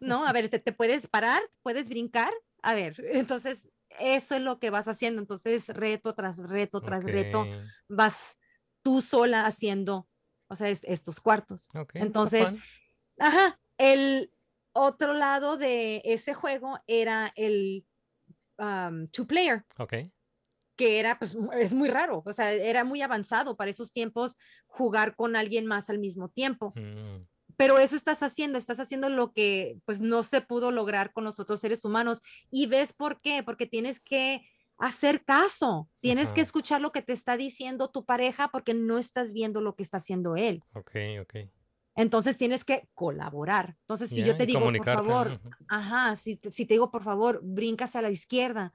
Speaker 7: ¿no? A ver, te, te puedes parar, puedes brincar, a ver, entonces eso es lo que vas haciendo, entonces reto tras reto tras reto, vas tú sola haciendo, o sea, es- estos cuartos.
Speaker 6: Ok, está
Speaker 7: Entonces, ajá, el otro lado de ese juego era el um, two player
Speaker 6: Ok.
Speaker 7: que era, pues, es muy raro, o sea, era muy avanzado para esos tiempos jugar con alguien más al mismo tiempo.
Speaker 6: Mm,
Speaker 7: Pero eso estás haciendo, estás haciendo lo que, pues, no se pudo lograr con los otros seres humanos. ¿Y ves por qué? Porque tienes que hacer caso, tienes que escuchar lo que te está diciendo tu pareja porque no estás viendo lo que está haciendo él.
Speaker 6: ok, ok.
Speaker 7: Entonces tienes que colaborar. Entonces, si yo te digo, por favor, ajá, si, si te digo, por favor, brincas a la izquierda,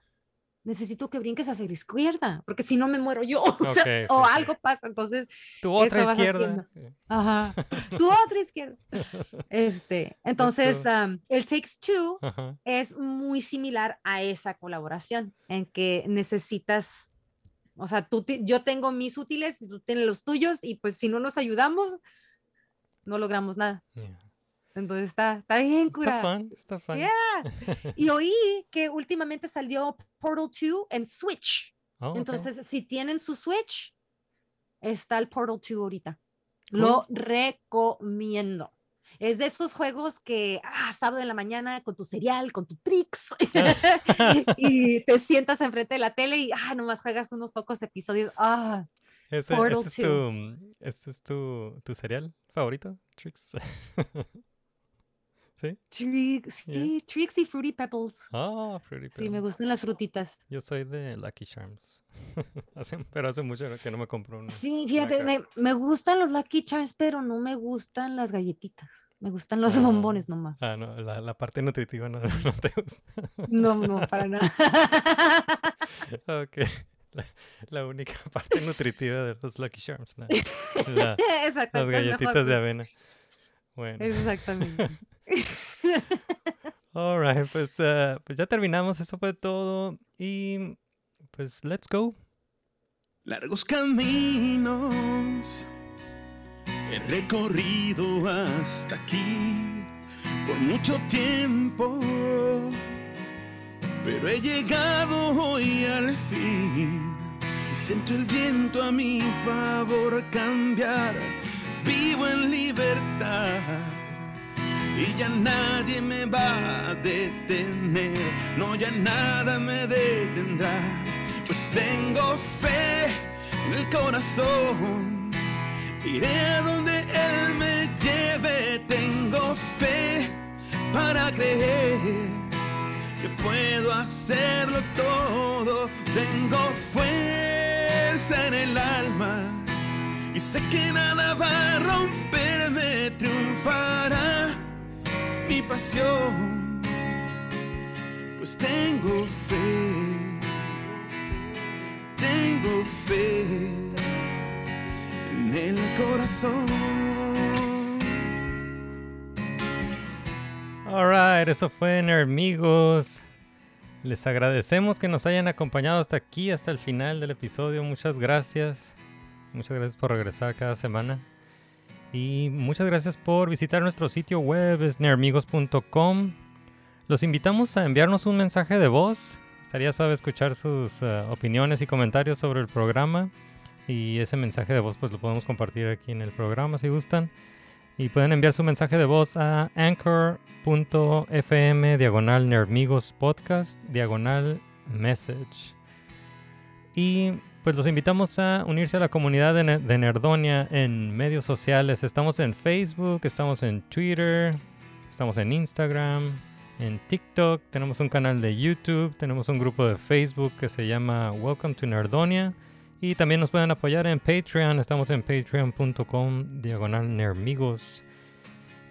Speaker 7: necesito que brinques hacia la izquierda, porque si no me muero yo, o, sea, o
Speaker 6: sí,
Speaker 7: algo pasa, entonces...
Speaker 6: Tu otra izquierda.
Speaker 7: haciendo. Ajá, tu otra izquierda. Este, entonces,
Speaker 6: tú.
Speaker 7: am, el Takes Two
Speaker 6: Ajá.
Speaker 7: es muy similar a esa colaboración, en que necesitas, o sea, tú, yo tengo mis útiles tú tienes los tuyos, y pues si no nos ayudamos, no logramos nada.
Speaker 6: Yeah.
Speaker 7: Entonces está, está bien,
Speaker 6: Está
Speaker 7: cura.
Speaker 6: fun, está fun.
Speaker 7: Yeah. Y oí que últimamente salió Portal 2 en Switch.
Speaker 6: Oh.
Speaker 7: Entonces, si tienen su Switch, está el Portal 2 ahorita. Lo recomiendo. Es de esos juegos que, ah, sábado en la mañana con tu cereal, con tu Trix, y te sientas enfrente de la tele y, ah, nomás juegas unos pocos episodios. Ah,
Speaker 6: Ese, ese es
Speaker 7: 2.
Speaker 6: tu, este es tu, tu cereal favorito, Trix. ¿Sí?
Speaker 7: Trix, sí, Trix y Fruity Pebbles.
Speaker 6: Ah, Fruity
Speaker 7: Sí, me
Speaker 6: Pebbles.
Speaker 7: gustan las frutitas.
Speaker 6: Yo soy de Lucky Charms. Hace- pero hace mucho que no me compro una.
Speaker 7: Sí, fíjate, me, me gustan los Lucky Charms, pero no me gustan las galletitas. Me gustan los
Speaker 6: Ah.
Speaker 7: bombones nomás.
Speaker 6: Ah, no, la, la parte nutritiva no, no te gusta.
Speaker 7: No, no, para nada.
Speaker 6: ok. La, la única parte nutritiva de los Lucky Charms. ¿no? La-
Speaker 7: Exacto,
Speaker 6: las galletitas de avena. Bueno.
Speaker 7: Exactamente.
Speaker 6: Alright, pues, ah, pues ya terminamos. Eso fue todo. Y pues, let's go.
Speaker 14: Largos caminos he recorrido hasta aquí por mucho tiempo, pero he llegado hoy al fin y siento el viento a mi favor cambiar. Y ya nadie me va a detener, no ya nada me detendrá, pues tengo fe en el corazón, iré a donde Él me lleve, tengo fe para creer que puedo hacerlo todo, tengo fuerza en el alma. Y sé que nada va a romperme, triunfará mi pasión, pues tengo fe, tengo fe en el corazón.
Speaker 6: Alright, eso fue Nermigos. Les agradecemos que nos hayan acompañado hasta aquí, hasta el final del episodio. Muchas gracias. Muchas gracias por regresar cada semana. Y muchas gracias por visitar nuestro sitio web, es nermigos.com. Los invitamos a enviarnos un mensaje de voz. Estaría suave escuchar sus eh, opiniones y comentarios sobre el programa. Y ese mensaje de voz pues lo podemos compartir aquí en el programa si gustan. Y pueden enviar su mensaje de voz a anchor.fm diagonal Nermigos Podcast diagonal message. Y pues los invitamos a unirse a la comunidad de, Ne- de Nerdonia en medios sociales. Estamos en Facebook, estamos en Twitter, estamos en Instagram, en TikTok, tenemos un canal de YouTube, tenemos un grupo de Facebook que se llama Welcome to Nerdonia. Y también nos pueden apoyar en Patreon. Estamos en patreon.com diagonal nermigos.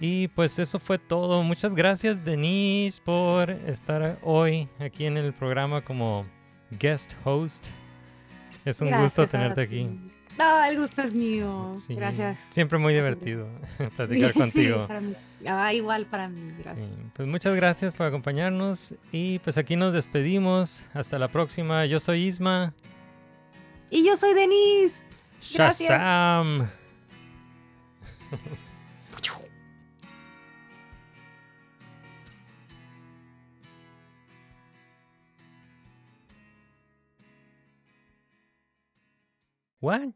Speaker 6: Y pues eso fue todo. Muchas gracias Denise por estar hoy aquí en el programa como guest host. Es un gusto
Speaker 7: Gracias
Speaker 6: tenerte aquí.
Speaker 7: No, el gusto es mío.
Speaker 6: Sí,
Speaker 7: Gracias.
Speaker 6: Siempre muy divertido platicar
Speaker 7: Sí,
Speaker 6: contigo.
Speaker 7: para mí. Ah, igual para mí, gracias.
Speaker 6: Pues muchas gracias por acompañarnos y pues aquí nos despedimos. Hasta la próxima. Yo soy Isma.
Speaker 7: Y yo soy Denise. Gracias.
Speaker 6: Shazam. What?